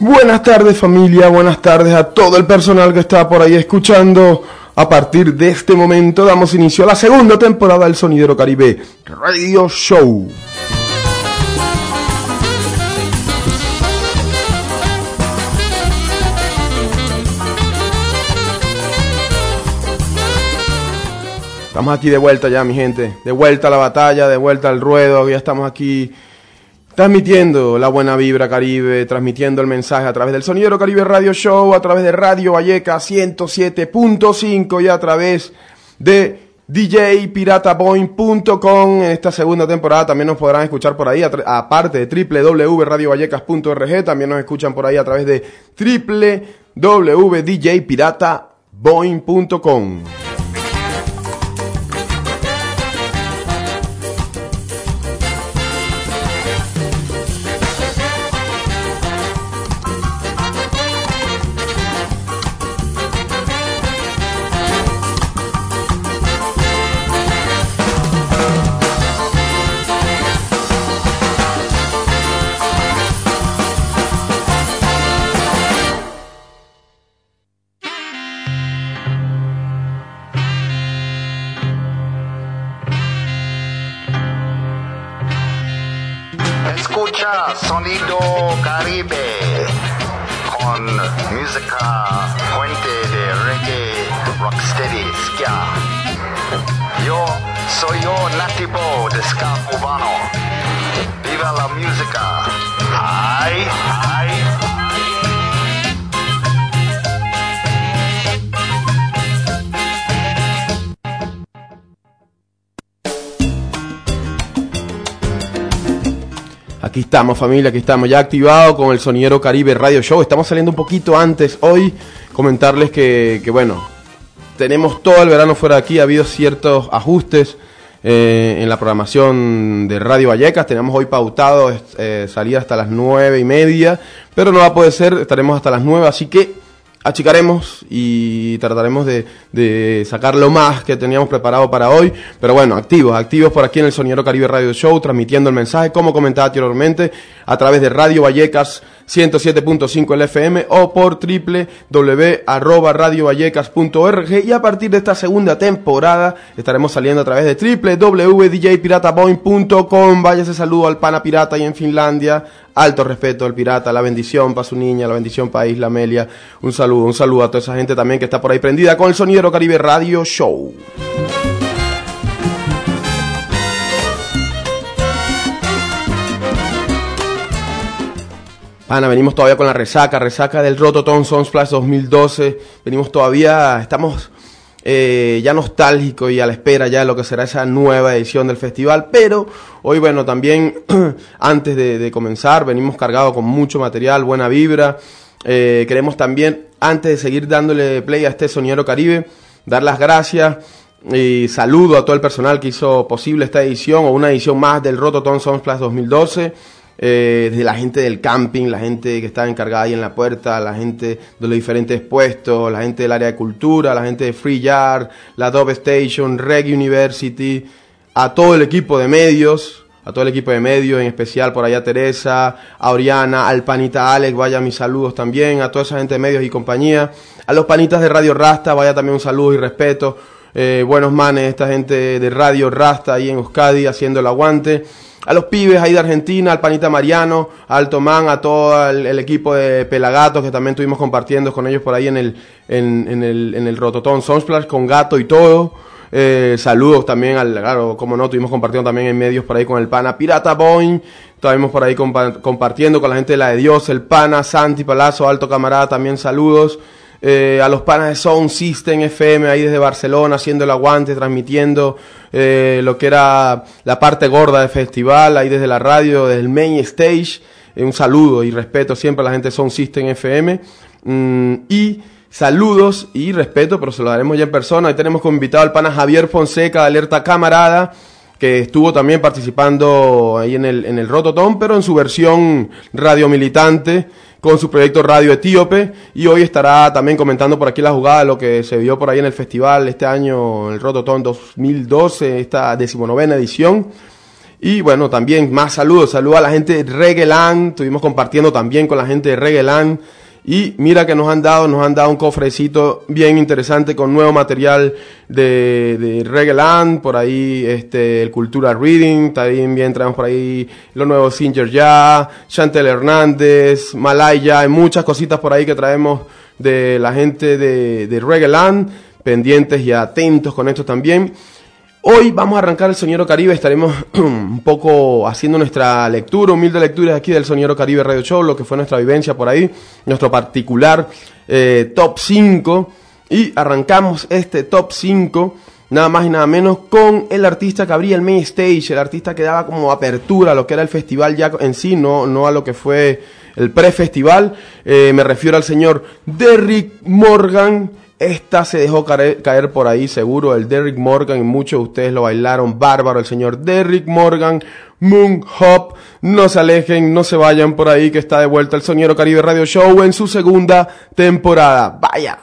Buenas tardes familia, buenas tardes a todo el personal que está por ahí escuchando. A partir de este momento damos inicio a la segunda temporada del Sonidero Caribe Radio Show. Estamos aquí de vuelta ya, mi gente. De vuelta a la batalla, de vuelta al ruedo. Ya estamos aquí transmitiendo la buena vibra Caribe, transmitiendo el mensaje a través del Sonidero Caribe Radio Show, a través de Radio Valleca 107.5 y a través de djpirataboing.com. En esta segunda temporada también nos podrán escuchar por ahí, aparte de www.radiovallecas.org, también nos escuchan por ahí a través de www.djpirataboing.com. estamos familia, aquí estamos ya activado con el Sonidero Caribe Radio Show. Estamos saliendo un poquito antes hoy. Comentarles que, bueno, tenemos todo el verano fuera de aquí. Ha habido ciertos ajustes eh, en la programación de Radio Vallecas. Tenemos hoy pautado eh, salir hasta las nueve y media, pero no va a poder ser. Estaremos hasta las nueve, así que achicaremos y trataremos de, sacar lo más que teníamos preparado para hoy. Pero bueno, activos, activos por aquí en el Sonidero Caribe Radio Show, transmitiendo el mensaje, como comentaba anteriormente, a través de Radio Vallecas 107.5 el FM o por www.radiovallecas.org y a partir de esta segunda temporada estaremos saliendo a través de www.djpirataboing.com. Vaya ese saludo al pana pirata y en Finlandia, alto respeto al pirata, la bendición para su niña, la bendición para Isla Amelia. Un saludo, un saludo a toda esa gente también que está por ahí prendida con el Sonidero Caribe Radio Show. Pana, venimos todavía con la resaca, resaca del Rototon Plus 2012. Venimos todavía, estamos eh, ya nostálgicos y a la espera ya de lo que será esa nueva edición del festival. Pero hoy, bueno, también antes de, comenzar, venimos cargados con mucho material, buena vibra. Eh, queremos también, antes de seguir dándole play a este Soniero Caribe, dar las gracias y saludo a todo el personal que hizo posible esta edición o una edición más del Rototon Plus 2012 eh, desde la gente del camping, la gente que está encargada ahí en la puerta, la gente de los diferentes puestos, la gente del área de cultura, la gente de Free Yard, la Dove Station, Reg University, a todo el equipo de medios, a todo el equipo de medios, en especial por allá Teresa, a Oriana, al panita Alex, vaya mis saludos también, a toda esa gente de medios y compañía, a los panitas de Radio Rasta, vaya también un saludo y respeto, eh, buenos manes, esta gente de Radio Rasta ahí en Euskadi haciendo el aguante a los pibes ahí de Argentina, al Panita Mariano, al Tomán, a todo el, equipo de Pelagatos que también estuvimos compartiendo con ellos por ahí en el, en, el, en el Rototón Sunsplash con Gato y todo. Eh, saludos también al, claro, como no, estuvimos compartiendo también en medios por ahí con el pana Pirata Boing, estuvimos por ahí compartiendo con la gente de la de Dios, el pana, Santi Palazzo, Alto Camarada, también saludos. Eh, a los panas de Sound System FM ahí desde Barcelona haciendo el aguante, transmitiendo eh, lo que era la parte gorda del festival, ahí desde la radio, desde el main stage. Eh, un saludo y respeto siempre a la gente de Sound System FM. Mm, y saludos y respeto, pero se lo daremos ya en persona. Ahí tenemos como invitado al pana Javier Fonseca de Alerta Camarada que estuvo también participando ahí en el, en el Rototom, pero en su versión radio militante con su proyecto Radio Etíope. Y hoy estará también comentando por aquí la jugada, lo que se vio por ahí en el festival este año, el Rototon 2012, esta decimonovena edición. Y bueno, también más saludos, saludos a la gente de Regelan, estuvimos compartiendo también con la gente de Regelan y mira que nos han dado, nos han dado un cofrecito bien interesante con nuevo material de, de Reggaeland, por ahí este, el Cultura Reading, también bien traemos por ahí los nuevos Singer Ya, Chantel Hernández, Malaya, hay muchas cositas por ahí que traemos de la gente de, de Reggaeland, pendientes y atentos con esto también. Hoy vamos a arrancar el Soñero Caribe, estaremos un poco haciendo nuestra lectura, humilde lectura aquí del Soñero Caribe Radio Show, lo que fue nuestra vivencia por ahí, nuestro particular eh, top 5. Y arrancamos este top 5, nada más y nada menos, con el artista que abría el main stage, el artista que daba como apertura a lo que era el festival ya en sí, no, no a lo que fue el pre-festival. Eh, me refiero al señor Derrick Morgan esta se dejó caer, por ahí seguro, el Derrick Morgan, y muchos de ustedes lo bailaron bárbaro, el señor Derrick Morgan, Moon Hop. No se alejen, no se vayan por ahí, que está de vuelta el Soñero Caribe Radio Show en su segunda temporada. Vaya.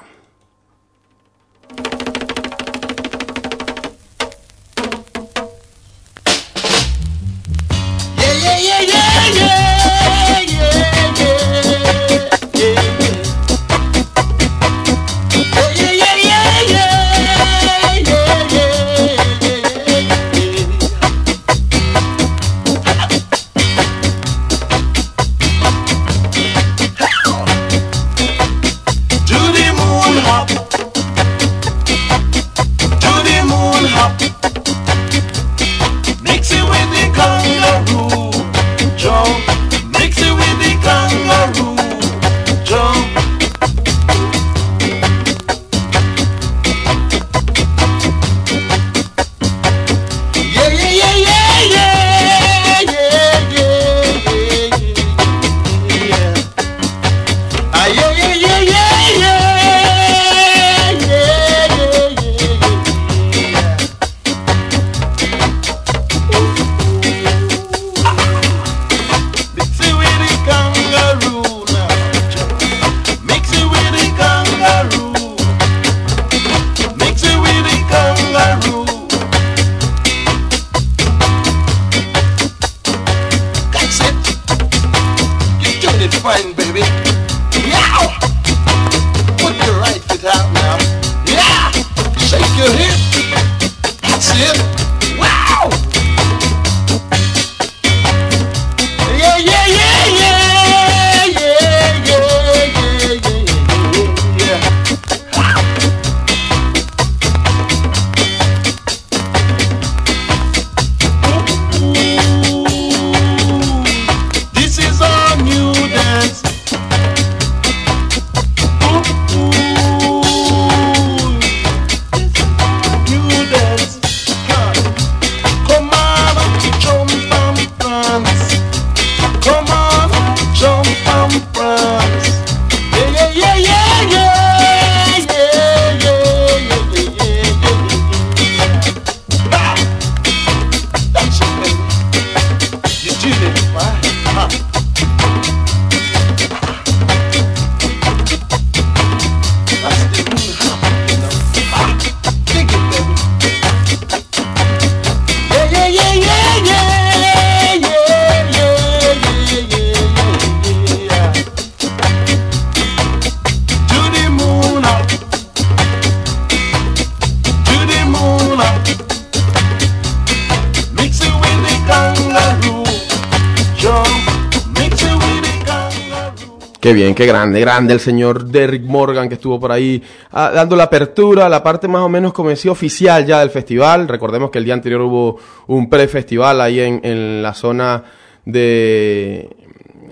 Qué bien, qué grande, grande el señor Derrick Morgan que estuvo por ahí ah, dando la apertura, la parte más o menos como decía oficial ya del festival. Recordemos que el día anterior hubo un pre-festival ahí en, en la zona de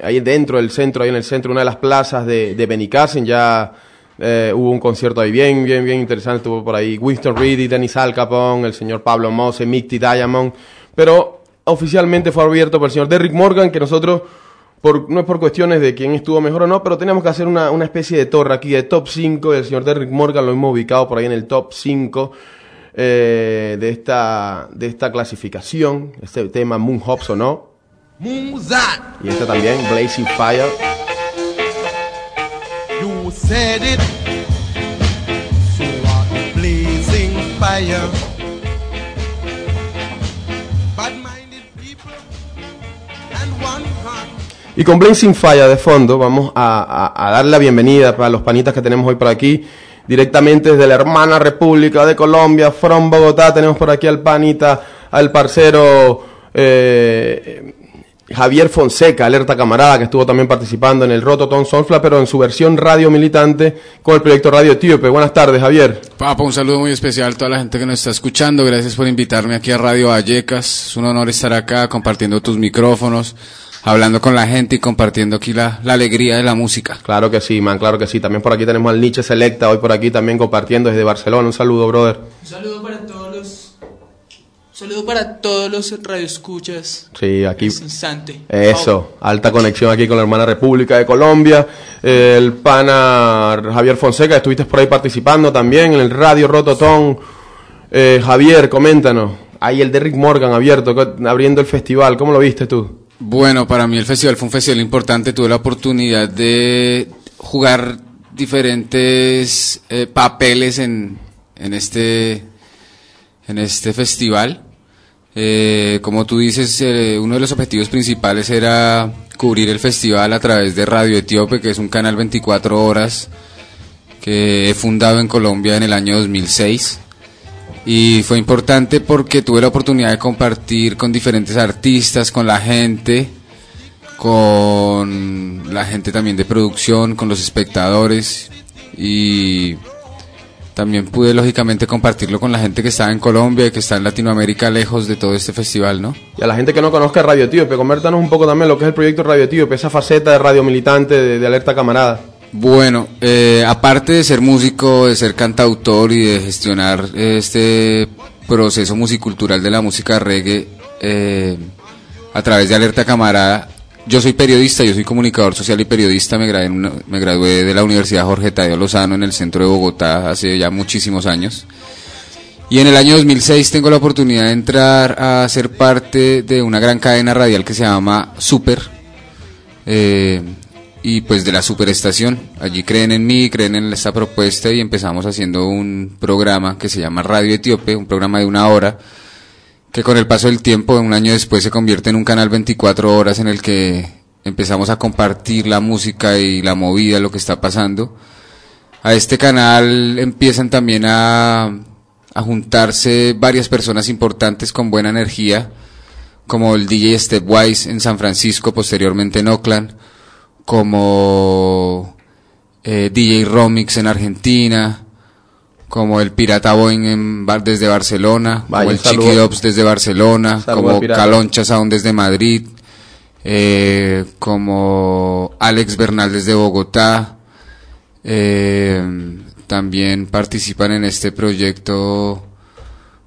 ahí dentro del centro, ahí en el centro, una de las plazas de, de ya eh, hubo un concierto ahí bien, bien, bien interesante, estuvo por ahí Winston Reedy, Dennis Al Capone, el señor Pablo Mose, Mickey Diamond, pero oficialmente fue abierto por el señor Derrick Morgan, que nosotros no es por cuestiones de quién estuvo mejor o no, pero tenemos que hacer una, una especie de torre aquí de top 5 del señor Derrick Morgan, lo hemos ubicado por ahí en el top 5 eh, de, esta, de esta clasificación, este tema Moon Hops o no. Y este también, Blazing Fire. You said it. So blazing fire. Y con Blazing Fire de fondo vamos a, dar la bienvenida para los panitas que tenemos hoy por aquí, directamente desde la hermana República de Colombia, from Bogotá, tenemos por aquí al panita, al parcero eh, Javier Fonseca, alerta camarada, que estuvo también participando en el Rototon Sonfla, pero en su versión radio militante con el proyecto Radio Etíope. Buenas tardes, Javier. Papa, un saludo muy especial a toda la gente que nos está escuchando. Gracias por invitarme aquí a Radio Vallecas. Es un honor estar acá compartiendo tus micrófonos hablando con la gente y compartiendo aquí la, la, alegría de la música. Claro que sí, man, claro que sí. También por aquí tenemos al Nietzsche Selecta, hoy por aquí también compartiendo desde Barcelona. Un saludo, brother. Un saludo para todos los... Un saludo para todos los radioescuchas. Sí, aquí. instante. Eso, alta conexión aquí con la hermana República de Colombia. El pana Javier Fonseca, estuviste por ahí participando también en el Radio Rototón. Eh, Javier, coméntanos. Ahí el de Rick Morgan abierto, abriendo el festival. ¿Cómo lo viste tú? Bueno, para mí el festival fue un festival importante. Tuve la oportunidad de jugar diferentes eh, papeles en, en, este, en este festival. Eh, como tú dices, eh, uno de los objetivos principales era cubrir el festival a través de Radio Etíope, que es un canal 24 horas que he fundado en Colombia en el año 2006 y fue importante porque tuve la oportunidad de compartir con diferentes artistas, con la gente, con la gente también de producción, con los espectadores y también pude lógicamente compartirlo con la gente que está en Colombia y que está en Latinoamérica lejos de todo este festival, ¿no? Y a la gente que no conozca Radio Etíope, convértanos un poco también lo que es el proyecto Radio Etíope, esa faceta de radio militante de Alerta Camarada. Bueno, eh, aparte de ser músico, de ser cantautor y de gestionar este proceso musicultural de la música reggae eh, a través de Alerta Camarada, yo soy periodista, yo soy comunicador social y periodista, me gradué, de la Universidad Jorge Tadeo Lozano en el centro de Bogotá hace ya muchísimos años. Y en el año 2006 tengo la oportunidad de entrar a ser parte de una gran cadena radial que se llama Super. Eh, y pues de la superestación. Allí creen en mí, creen en esta propuesta y empezamos haciendo un programa que se llama Radio Etíope, un programa de una hora, que con el paso del tiempo, un año después, se convierte en un canal 24 horas en el que empezamos a compartir la música y la movida, lo que está pasando. A este canal empiezan también a, a juntarse varias personas importantes con buena energía, como el DJ Stepwise en San Francisco, posteriormente en Oakland, como eh, DJ Romix en Argentina, como el Pirata Boeing en, desde Barcelona, como el Chiqui Dops desde Barcelona, como Caloncha Sound desde Madrid, eh, como Alex Bernal desde Bogotá. Eh, también participan en este proyecto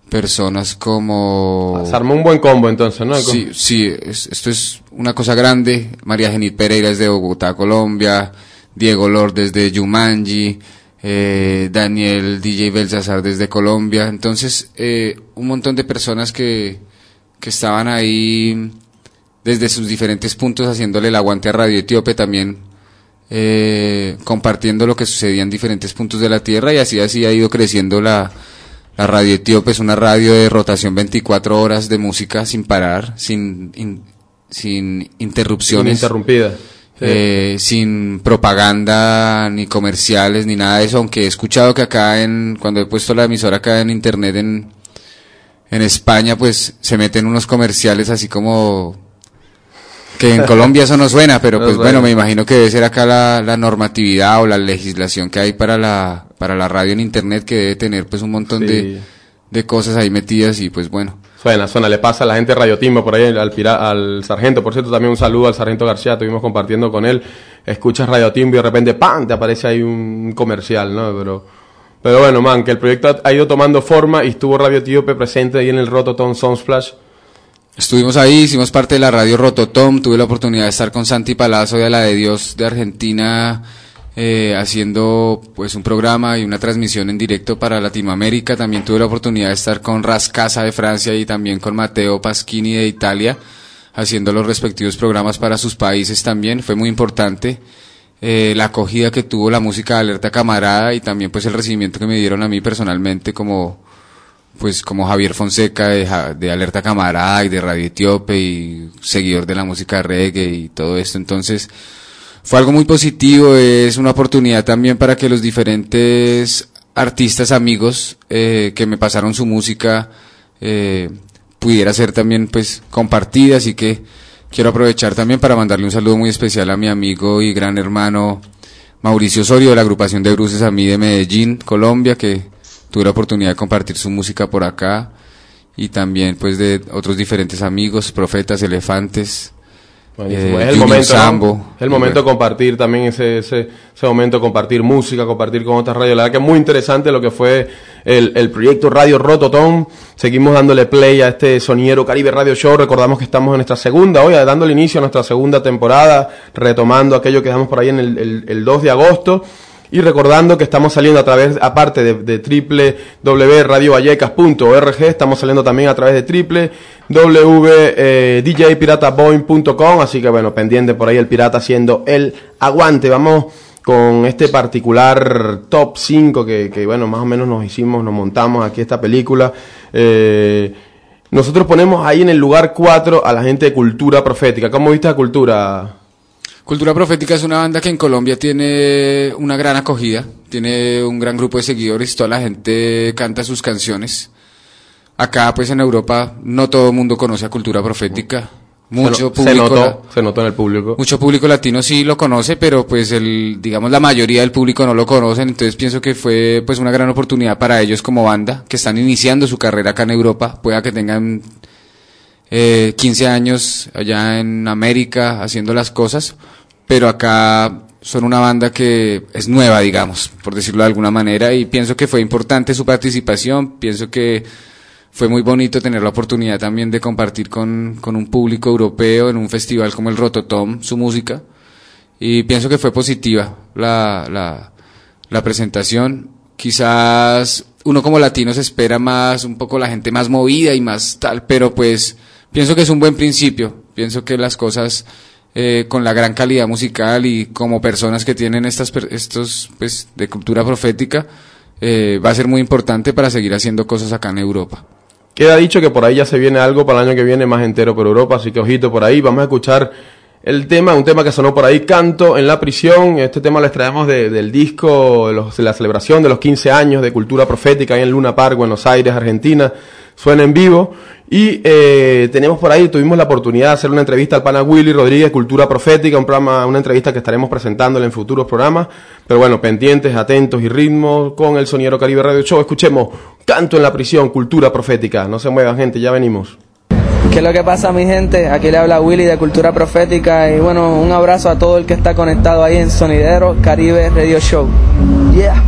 personas como... Se armó un buen combo entonces, ¿no? Sí, sí, esto es una cosa grande. María Genit Pereira es de Bogotá, Colombia. Diego Lord desde Yumanji. Eh, Daniel DJ Belsazar desde Colombia. Entonces, eh, un montón de personas que, que estaban ahí desde sus diferentes puntos haciéndole el aguante a Radio Etíope también. Eh, compartiendo lo que sucedía en diferentes puntos de la tierra y así así ha ido creciendo la, la radio etíope es una radio de rotación 24 horas de música sin parar, sin, sin interrupciones. Sin interrumpida. Eh, sin propaganda ni comerciales ni nada de eso, aunque he escuchado que acá en, cuando he puesto la emisora acá en internet en, en España, pues se meten unos comerciales así como Que en Colombia eso no suena, pero pues bueno, me imagino que debe ser acá la, la normatividad o la legislación que hay para la, para la radio en internet que debe tener pues un montón Sí. de, de cosas ahí metidas y pues bueno. Suena, suena, le pasa a la gente de Radio Timbo por ahí, al, pira- al sargento. Por cierto, también un saludo al sargento García, estuvimos compartiendo con él. Escuchas Radio Timbo y de repente, ¡pam! te aparece ahí un comercial, ¿no? Pero, pero bueno, man, que el proyecto ha, ido tomando forma y estuvo Radio Etíope presente ahí en el Rototom Sunsplash. Estuvimos ahí, hicimos parte de la radio Rototom, tuve la oportunidad de estar con Santi Palazzo de la de Dios de Argentina, eh, haciendo pues un programa y una transmisión en directo para Latinoamérica. También tuve la oportunidad de estar con Rascasa de Francia y también con Matteo Paschini de Italia, haciendo los respectivos programas para sus países también. Fue muy importante eh, la acogida que tuvo la música de Alerta Camarada y también pues el recibimiento que me dieron a mí personalmente como pues como Javier Fonseca de, de Alerta Camarada y de Radio Etíope y seguidor de la música reggae y todo esto. Entonces, fue algo muy positivo, es una oportunidad también para que los diferentes artistas amigos eh, que me pasaron su música eh, pudiera ser también pues compartida, así que quiero aprovechar también para mandarle un saludo muy especial a mi amigo y gran hermano Mauricio Osorio de la agrupación de Bruces a mí de Medellín, Colombia, que tuve la oportunidad de compartir su música por acá y también pues de otros diferentes amigos, profetas, elefantes. Buenísimo. eh, es el Junior momento. Sambo. Es el momento de compartir también ese, ese, ese momento compartir música, compartir con otras radios. La verdad que es muy interesante lo que fue el, el proyecto Radio Rototom. Seguimos dándole play a este Soniero Caribe Radio Show. Recordamos que estamos en nuestra segunda, hoy dándole inicio a nuestra segunda temporada, retomando aquello que damos por ahí en el, el, el 2 de agosto. Y recordando que estamos saliendo a través, aparte de, de www.radiovallecas.org, estamos saliendo también a través de eh, www.djpirataboing.com, así que bueno, pendiente por ahí el pirata haciendo el aguante. Vamos con este particular top 5 que, que, bueno, más o menos nos hicimos, nos montamos aquí esta película. Eh, nosotros ponemos ahí en el lugar 4 a la gente de Cultura Profética. ¿Cómo viste la cultura? Cultura Profética es una banda que en Colombia tiene una gran acogida, tiene un gran grupo de seguidores, toda la gente canta sus canciones. Acá, pues en Europa, no todo el mundo conoce a Cultura Profética. Mucho se, público, se notó, se notó en el público. mucho público latino sí lo conoce, pero pues el, digamos la mayoría del público no lo conocen, entonces pienso que fue pues una gran oportunidad para ellos como banda, que están iniciando su carrera acá en Europa, pueda que tengan eh, 15 años allá en América haciendo las cosas, pero acá son una banda que es nueva, digamos, por decirlo de alguna manera, y pienso que fue importante su participación, pienso que fue muy bonito tener la oportunidad también de compartir con, con un público europeo en un festival como el Rototom su música, y pienso que fue positiva la, la, la presentación. Quizás uno como latino se espera más, un poco la gente más movida y más tal, pero pues pienso que es un buen principio. Pienso que las cosas eh, con la gran calidad musical y como personas que tienen estas, estos, pues, de cultura profética, eh, va a ser muy importante para seguir haciendo cosas acá en Europa. Queda dicho que por ahí ya se viene algo para el año que viene más entero por Europa, así que ojito por ahí. Vamos a escuchar el tema, un tema que sonó por ahí, Canto en la prisión. Este tema lo extraemos de- del disco, de, los- la celebración de los 15 años de cultura profética ahí en Luna Park, Buenos Aires, Argentina. Suena en vivo. Y eh, tenemos por ahí, tuvimos la oportunidad de hacer una entrevista al pana Willy Rodríguez, Cultura Profética, un programa, una entrevista que estaremos presentándole en futuros programas. Pero bueno, pendientes, atentos y ritmos con el Soniero Caribe Radio Show. Escuchemos Canto en la prisión, Cultura Profética. No se muevan, gente, ya venimos. ¿Qué es lo que pasa, mi gente? Aquí le habla Willy de Cultura Profética y bueno, un abrazo a todo el que está conectado ahí en Sonidero Caribe Radio Show. Yeah.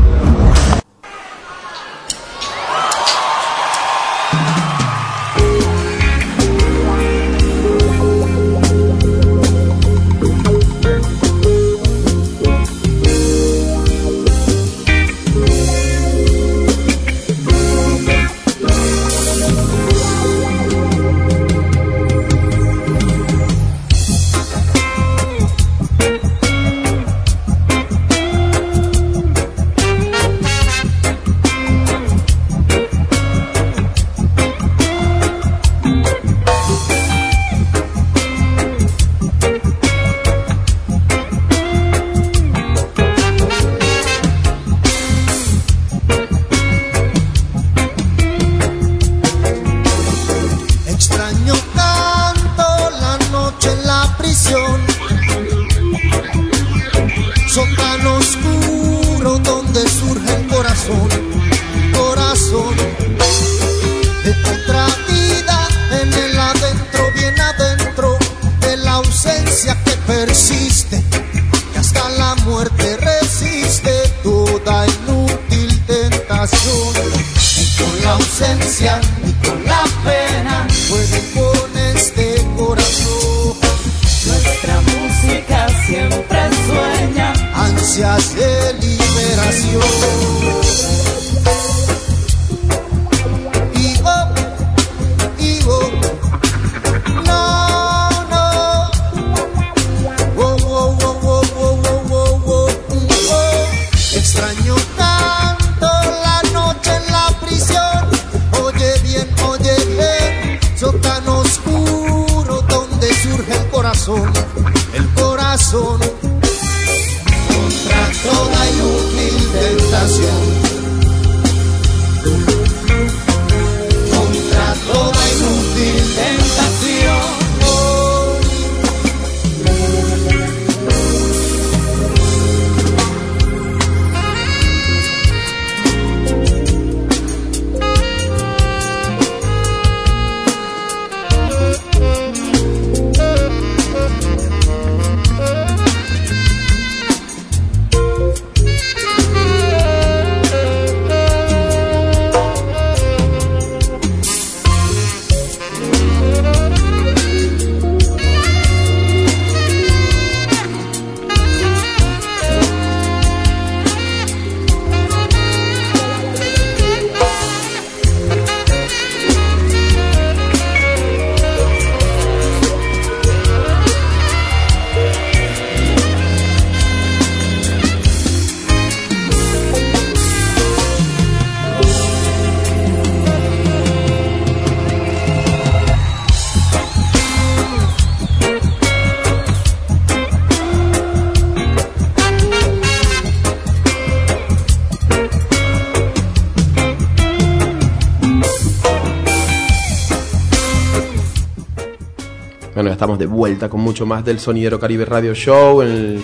De vuelta con mucho más del Sonidero Caribe Radio Show. En el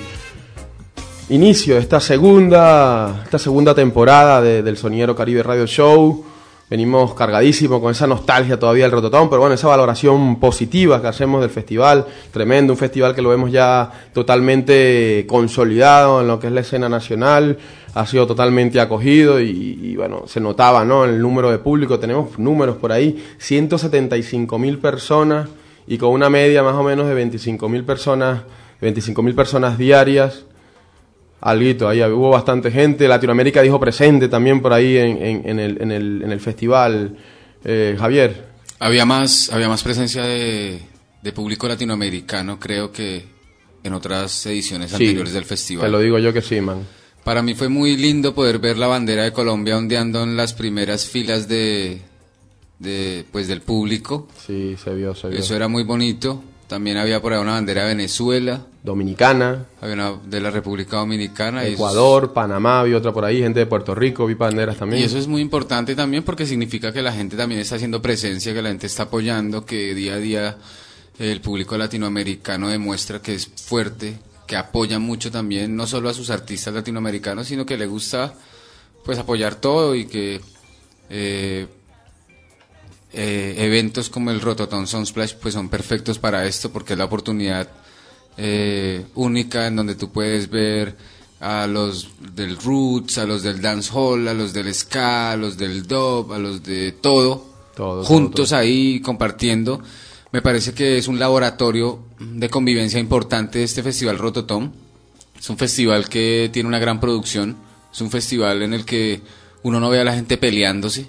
inicio de esta segunda, esta segunda temporada de- del Sonidero Caribe Radio Show. Venimos cargadísimos con esa nostalgia todavía del Rototón, pero bueno, esa valoración positiva que hacemos del festival. Tremendo, un festival que lo vemos ya totalmente consolidado en lo que es la escena nacional. Ha sido totalmente acogido y, y, bueno, se notaba, ¿no? El número de público. Tenemos números por ahí, 175 mil personas y con una media más o menos de 25 mil personas, 25 mil personas diarias. Alguito, ahí hubo bastante gente. Latinoamérica dijo presente también por ahí en, en- en el, en, el, en el festival. Eh, Javier, Había más, había más presencia de, de público latinoamericano, creo que en otras ediciones Sí, anteriores del te festival. lo digo yo que sí, man. Para mí fue muy lindo poder ver la bandera de Colombia ondeando en las primeras filas de, de pues del público. Sí, se vio, se vio. Eso era muy bonito. También había por ahí una bandera de Venezuela, Dominicana, había una de la República Dominicana. eso- Ecuador, Panamá, vi otra por ahí, gente de Puerto Rico, vi banderas también. Y eso es muy importante también porque significa que la gente también está haciendo presencia, que la gente está apoyando, que día a día el público latinoamericano demuestra que es fuerte, que apoya mucho también, no solo a sus artistas latinoamericanos, sino que le gusta pues apoyar todo y que eh, eh, eventos como el Rototom Sunsplash pues son perfectos para esto porque es la oportunidad eh, única en donde tú puedes ver a los del roots, a los del dancehall, a los del ska, a los del dub, a los de todo, Todo, todo, juntos todo. ahí compartiendo. Me parece que es un laboratorio de convivencia importante este festival Rototom. Es un festival que tiene una gran producción, es un festival en el que uno no ve a la gente peleándose,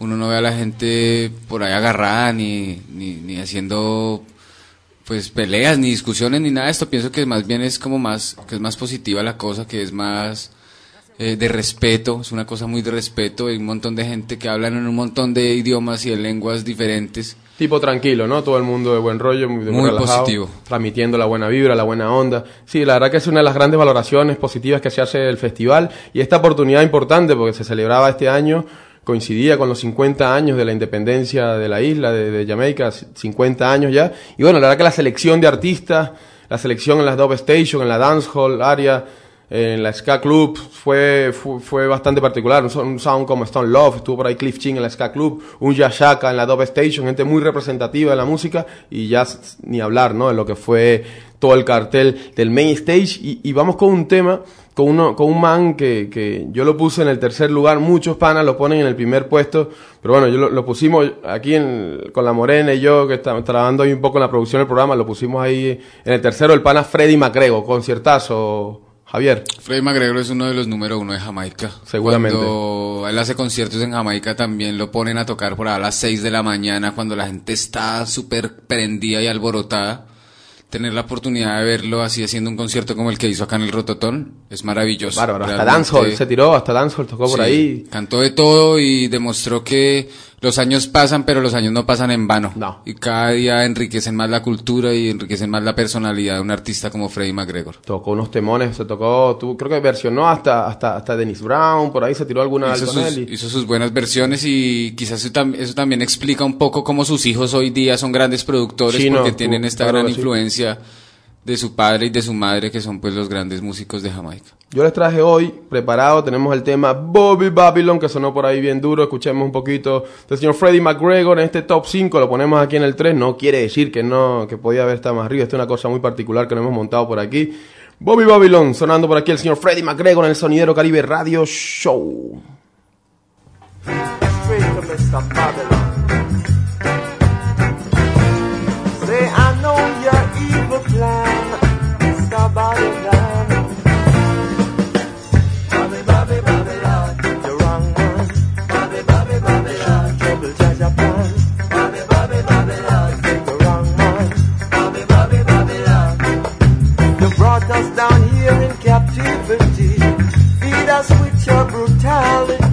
uno no ve a la gente por ahí agarrada ni, ni, ni haciendo pues peleas ni discusiones ni nada de esto pienso que más bien es como más que es más positiva la cosa que es más eh, de respeto es una cosa muy de respeto hay un montón de gente que hablan en un montón de idiomas y de lenguas diferentes Tipo tranquilo, ¿no? Todo el mundo de buen rollo, muy, de Muy relajado, positivo. Transmitiendo la buena vibra, la buena onda. Sí, la verdad que es una de las grandes valoraciones positivas que se hace del festival. Y esta oportunidad importante, porque se celebraba este año, coincidía con los 50 años de la independencia de la isla de, Jamaica, 50 años ya. Y bueno, la verdad que la selección de artistas, la selección en las Dub Station, en la Dancehall área, en la Ska Club fue, fue, bastante particular. Un, sound como Stone Love, estuvo por ahí Cliff Ching en la Ska Club, un Yashaka en la Dub Station, gente muy representativa de la música y ya ni hablar, ¿no? De lo que fue todo el cartel del main stage. Y vamos con un tema, con, uno, con un man que, que yo lo puse en el tercer lugar, muchos panas lo ponen en el primer puesto, pero bueno, yo lo, lo pusimos aquí en- con la Morena y yo, que estamos trabajando ahí un poco en la producción del programa, lo pusimos ahí en el tercero, el pana Freddy Macrego, conciertazo. Javier. Freddie McGregor es uno de los número uno de Jamaica. Seguramente. Cuando él hace conciertos en Jamaica también lo ponen a tocar por a las 6 de la mañana cuando la gente está súper prendida y alborotada. Tener la oportunidad de verlo así haciendo un concierto como el que hizo acá en el Rototón es maravilloso. Bárbaro, hasta Realmente- dancehall se tiró, hasta dancehall tocó por ahí. Cantó de todo y demostró que los años pasan, pero los años no pasan en vano. No. Y cada día enriquecen más la cultura y enriquecen más la personalidad de un artista como Freddie McGregor. Tocó unos temones, se tocó, tú, creo que versionó hasta, hasta, hasta Dennis Brown, por ahí se tiró alguna Hizo sus, él y- hizo sus buenas versiones y quizás eso, tam- eso también explica un poco cómo sus hijos hoy día son grandes productores Sí, porque tienen esta claro gran sí. De su padre y de su madre que son pues los grandes músicos de Jamaica. Yo les traje hoy, preparado, tenemos el tema Bobby Babylon, que sonó por ahí bien duro, escuchemos un poquito del señor Freddie McGregor en este top 5, lo ponemos aquí en el 3, no quiere decir que no, que podía haber estado más arriba, esto es una cosa muy particular que nos hemos montado por aquí. Bobby Babylon, sonando por aquí el señor Freddie McGregor en el Sonidero Caribe Radio Show. Babylon. The wrong Babylon, trouble the wrong Babylon. You brought us down here in captivity. Feed us with your brutality.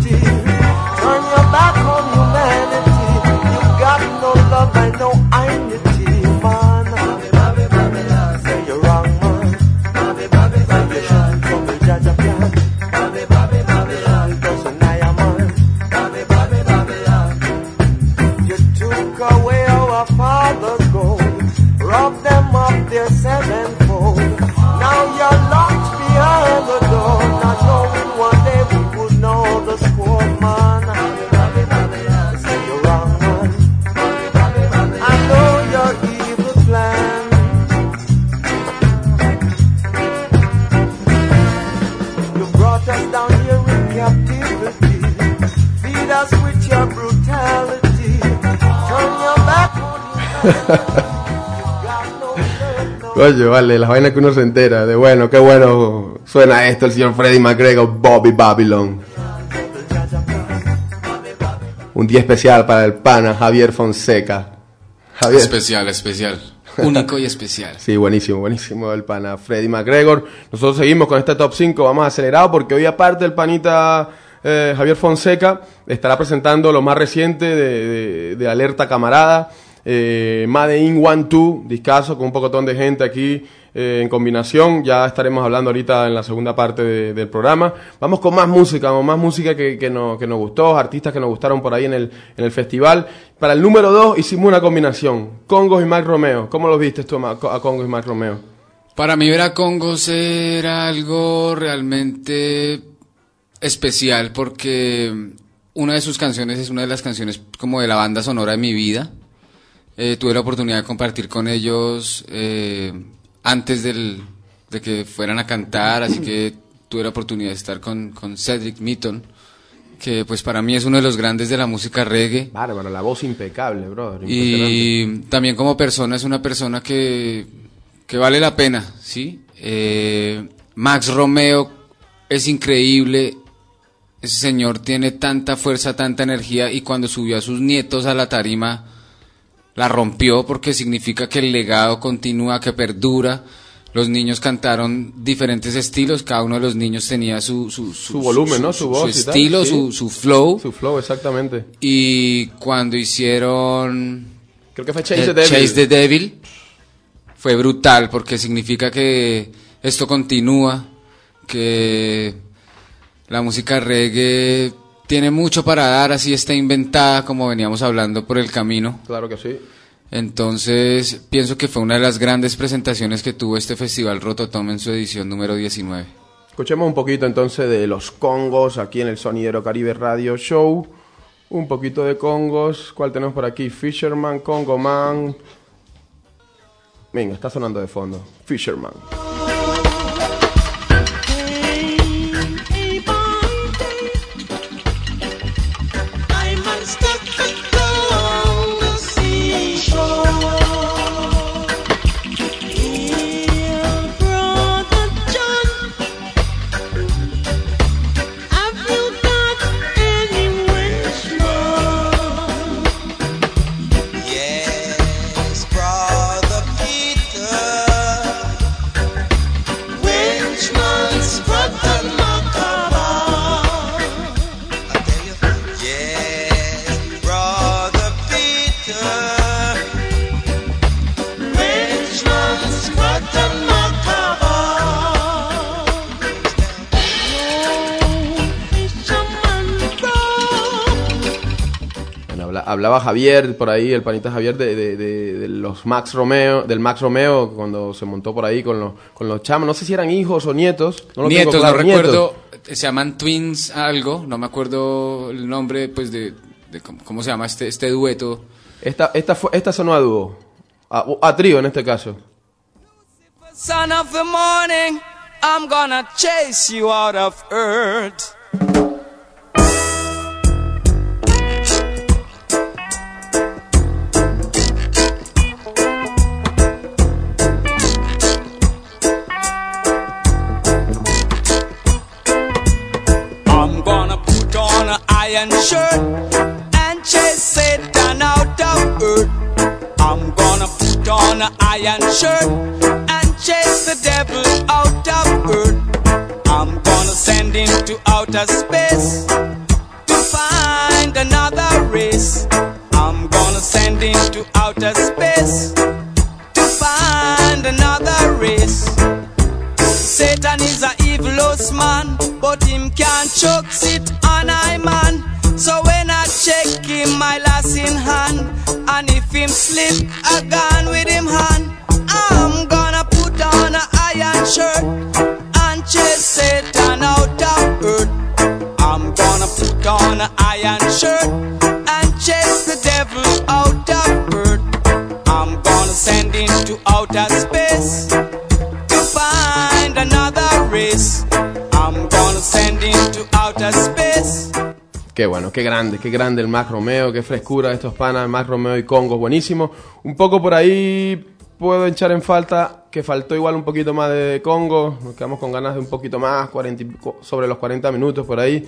Oye, vale, las vainas que uno se entera, de bueno, qué bueno suena esto el señor Freddie McGregor, Bobby Babylon. Un día especial para el pana Javier Fonseca. Javier. Especial, especial. Único y especial. Sí, buenísimo, buenísimo el pana Freddy McGregor. Nosotros seguimos con este top 5, vamos acelerado porque hoy aparte el panita eh, Javier Fonseca estará presentando lo más reciente de, de- de Alerta Camarada, eh, Made in One Two, discaso con un pocotón de gente aquí eh, en combinación. Ya estaremos hablando ahorita en la segunda parte de- del programa. Vamos con más música, con más música que, nos, gustó, artistas que nos gustaron por ahí en el, festival. Para el número 2 hicimos una combinación, Congos y Mark Romeo. ¿Cómo los viste tú a, a Congos y Mark Romeo? Para mí ver a Congos era algo realmente especial porque una de sus canciones es una de las canciones como de la banda sonora de mi vida. Eh, tuve la oportunidad de compartir con ellos eh, antes del, de que fueran a cantar, así que tuve la oportunidad de estar con, con Cedric Mitton, que pues para mí es uno de los grandes de la música reggae. Bárbaro, la voz impecable, brother. Y también como persona es una persona que, que vale la pena, ¿sí? Eh, Max Romeo es increíble, ese señor tiene tanta fuerza, tanta energía y cuando subió a sus nietos a la tarima la rompió porque significa que el legado continúa, que perdura. Los niños cantaron diferentes estilos, cada uno de los niños tenía su, su, Su volumen, ¿no? Su voz tal, estilo, sí. su, su flow. Su flow, exactamente. Y cuando hicieron Creo que fue Chase the Devil. Chase the Devil, fue brutal porque significa que esto continúa, que la música reggae tiene mucho para dar, así está inventada como veníamos hablando por el camino. Claro que sí. Entonces, pienso que fue una de las grandes presentaciones que tuvo este festival Rototom en su edición número 19. Escuchemos un poquito entonces de los congos aquí en el Sonidero Caribe Radio Show. Un poquito de congos. ¿Cuál tenemos por aquí? Fisherman, Congo Man. Venga, está sonando de fondo. Fisherman. Javier por ahí, el panita Javier de, de- de- de los Max Romeo, del Max Romeo cuando se montó por ahí con los con los chamos, no sé si eran hijos o nietos, no lo tengo Nietos, claro, no nietos. recuerdo, se llaman Twins algo, no me acuerdo el nombre pues de, de cómo, cómo se llama este, este dueto. Esta esta fue esta sonó a dúo, a, a trío en este caso. Son of the morning, I'm gonna chase you out of earth. An iron shirt and chase Satan out of earth. I'm gonna put on an iron shirt and chase the devil out of earth. I'm gonna send him to outer space to find another race. I'm gonna send him to outer space to find another race. Satan is a evilous man, but him can't choke him, my last in hand, and if him slip, I gone with him hand. I'm gonna put on a iron shirt and chase Satan out of earth. I'm gonna put on a iron shirt Bueno, qué grande, qué grande el Mac Romeo, qué frescura estos panas, Mac Romeo y Congo, buenísimo. Un poco por ahí puedo echar en falta que faltó igual un poquito más de Congo, nos quedamos con ganas de un poquito más, 40 y pico- sobre los 40 minutos por ahí.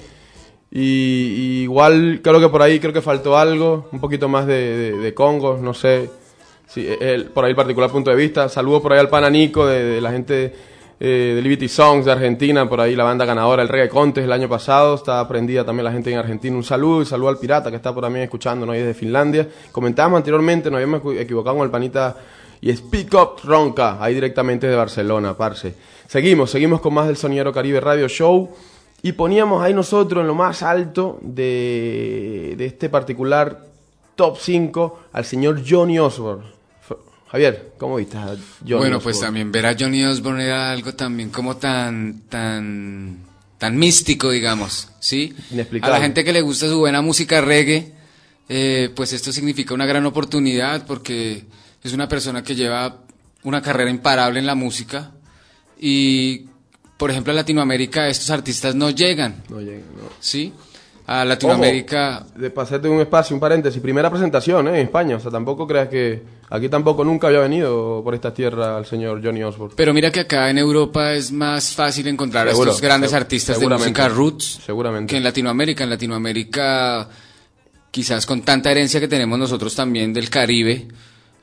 Y, igual creo que por ahí creo que faltó algo, un poquito más de, Congo, no sé, si por ahí particular punto de vista. Saludo por ahí al pana Nico de, de la gente eh, de Liberty Songs de Argentina, por ahí la banda ganadora, el Reggae Contest el año pasado, está prendida también la gente en Argentina. Un saludo y saludo al Pirata que está por también escuchándonos desde Finlandia. Comentábamos anteriormente, nos habíamos equi- equivocado con el panita y Speak Up Ronca, ahí directamente de Barcelona, parce. Seguimos, seguimos con más del Soniero Caribe Radio Show. Y poníamos ahí nosotros en lo más alto de, de este particular top 5 al señor Johnny Osborne. Javier, ¿cómo viste a Johnny bueno, pues Osborne? también ver a Johnny Osborne era algo también como tan, tan, tan místico, digamos, ¿sí? Inexplicable. A la gente que le gusta su buena música reggae, eh, pues esto significa una gran oportunidad porque es una persona que lleva una carrera imparable en la música y, por ejemplo, a Latinoamérica estos artistas no llegan, No llega, no. ¿sí? A Latinoamérica... Ojo, de pasarte un espacio, un paréntesis, primera presentación ¿eh? en España, o sea, tampoco creas que aquí tampoco nunca había venido por esta tierra el señor Johnny Osborne. Pero mira que acá en Europa es más fácil encontrar Seguro, a estos grandes artistas de música roots Seguramente. que en Latinoamérica. En Latinoamérica, quizás con tanta herencia que tenemos nosotros también del Caribe,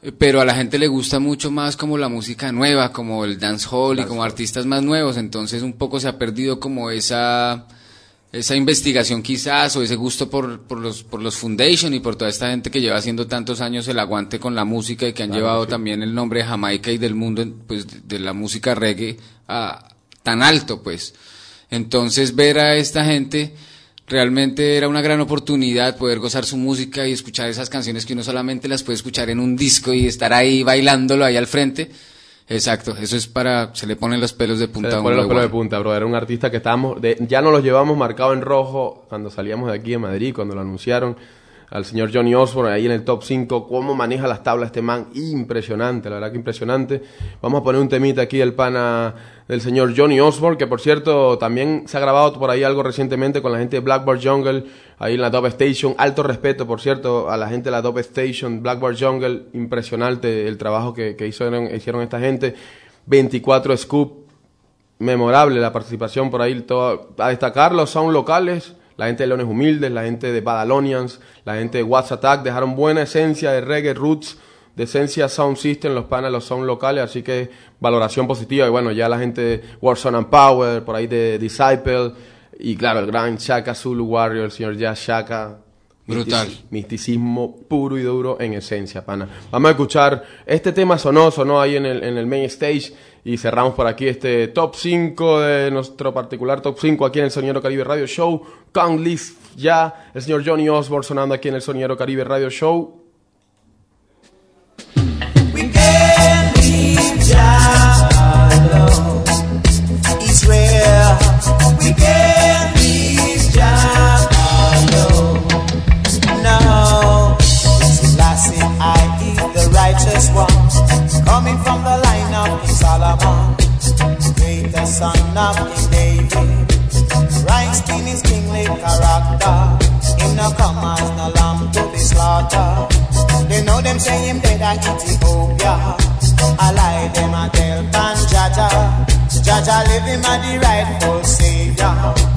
eh, pero a la gente le gusta mucho más como la música nueva, como el dancehall y como artistas más nuevos. Entonces un poco se ha perdido como esa esa investigación quizás o ese gusto por, por los por los foundation y por toda esta gente que lleva haciendo tantos años el aguante con la música y que han llevado también el nombre de Jamaica y del mundo pues de, de la música reggae a tan alto pues. Entonces ver a esta gente realmente era una gran oportunidad poder gozar su música y escuchar esas canciones que uno solamente las puede escuchar en un disco y estar ahí bailándolo ahí al frente exacto eso es para se le ponen los pelos de Se punta le a ponen los pelos de punta, bro. Era un artista que estábamos, de- ya nos lo llevamos marcado en rojo cuando salíamos de aquí de Madrid, cuando lo anunciaron al señor Johnny Osborne ahí en el top 5. Cómo maneja las tablas este man, impresionante, la verdad que impresionante. Vamos a poner un temita aquí del pana del señor Johnny Osborne, que por cierto también se ha grabado por ahí algo recientemente con la gente de Blackbird Jungle, ahí en la Dub Station. Alto respeto, por cierto, a la gente de la Dub Station, Blackbird Jungle, impresionante el trabajo que, que hicieron, hicieron esta gente. 24 Scoop, memorable la participación por ahí. Todo, a destacar los sound locales, la gente de Leones Humildes, la gente de Badalonians, la gente de What's Attack, dejaron buena esencia de reggae roots, de esencia sound system, los panas, los sound locales, así que valoración positiva. Y bueno, ya la gente de Warzone and Power, por ahí de Disciple, y claro, el gran Shaka Zulu Warrior, el señor Jazz Shaka, Brutal. Mistici- Misticismo puro y duro en esencia, pana. Vamos a escuchar este tema sonoso, ¿no? Ahí en el, en el main stage. Y cerramos por aquí este top 5 de nuestro particular top 5 aquí en el Soniero Caribe Radio Show. Count List ya. El señor Johnny Osborne sonando aquí en el Soniero Caribe Radio Show. We can't leave alone. Israel, we can't leave Jah alone. Is the righteous one, coming from the of Solomon, greater son of David. Christ in his kingly character, him no come as no lamb to be slaughtered. They know them say him dead at Ethiopia. I lie them a tell Pan Jaja. Jaja live him a the rightful savior.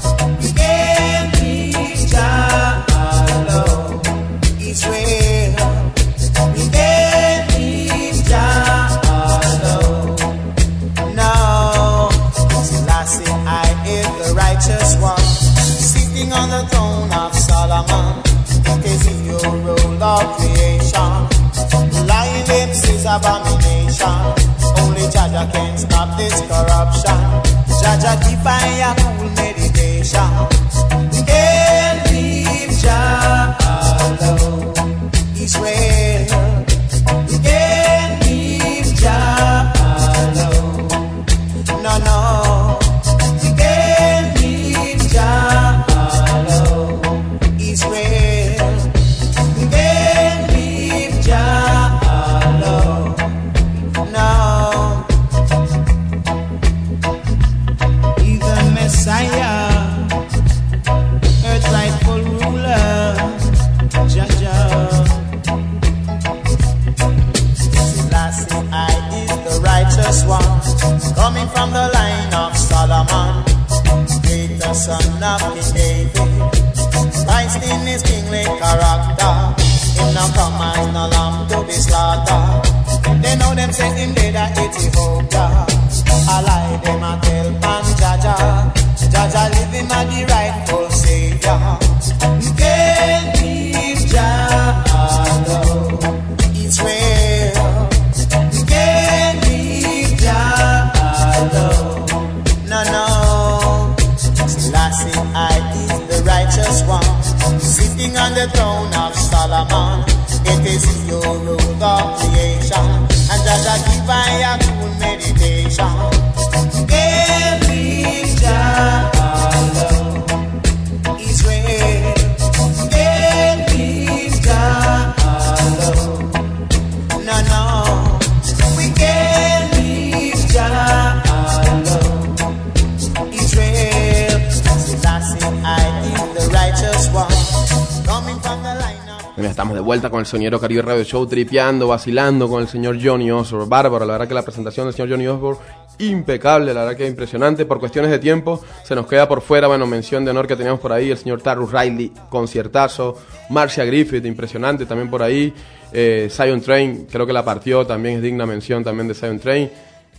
Estamos de vuelta con el Soniero Caribe Radio Show, tripeando, vacilando con el señor Johnny Osborne. Bárbaro, la verdad que la presentación del señor Johnny Osborne, impecable, la verdad que impresionante. Por cuestiones de tiempo, se nos queda por fuera, bueno, mención de honor que teníamos por ahí, el señor Tarus Riley, conciertazo. Marcia Griffith, impresionante también por ahí. Eh, Train, creo que la partió, también es digna mención también de Zion Train.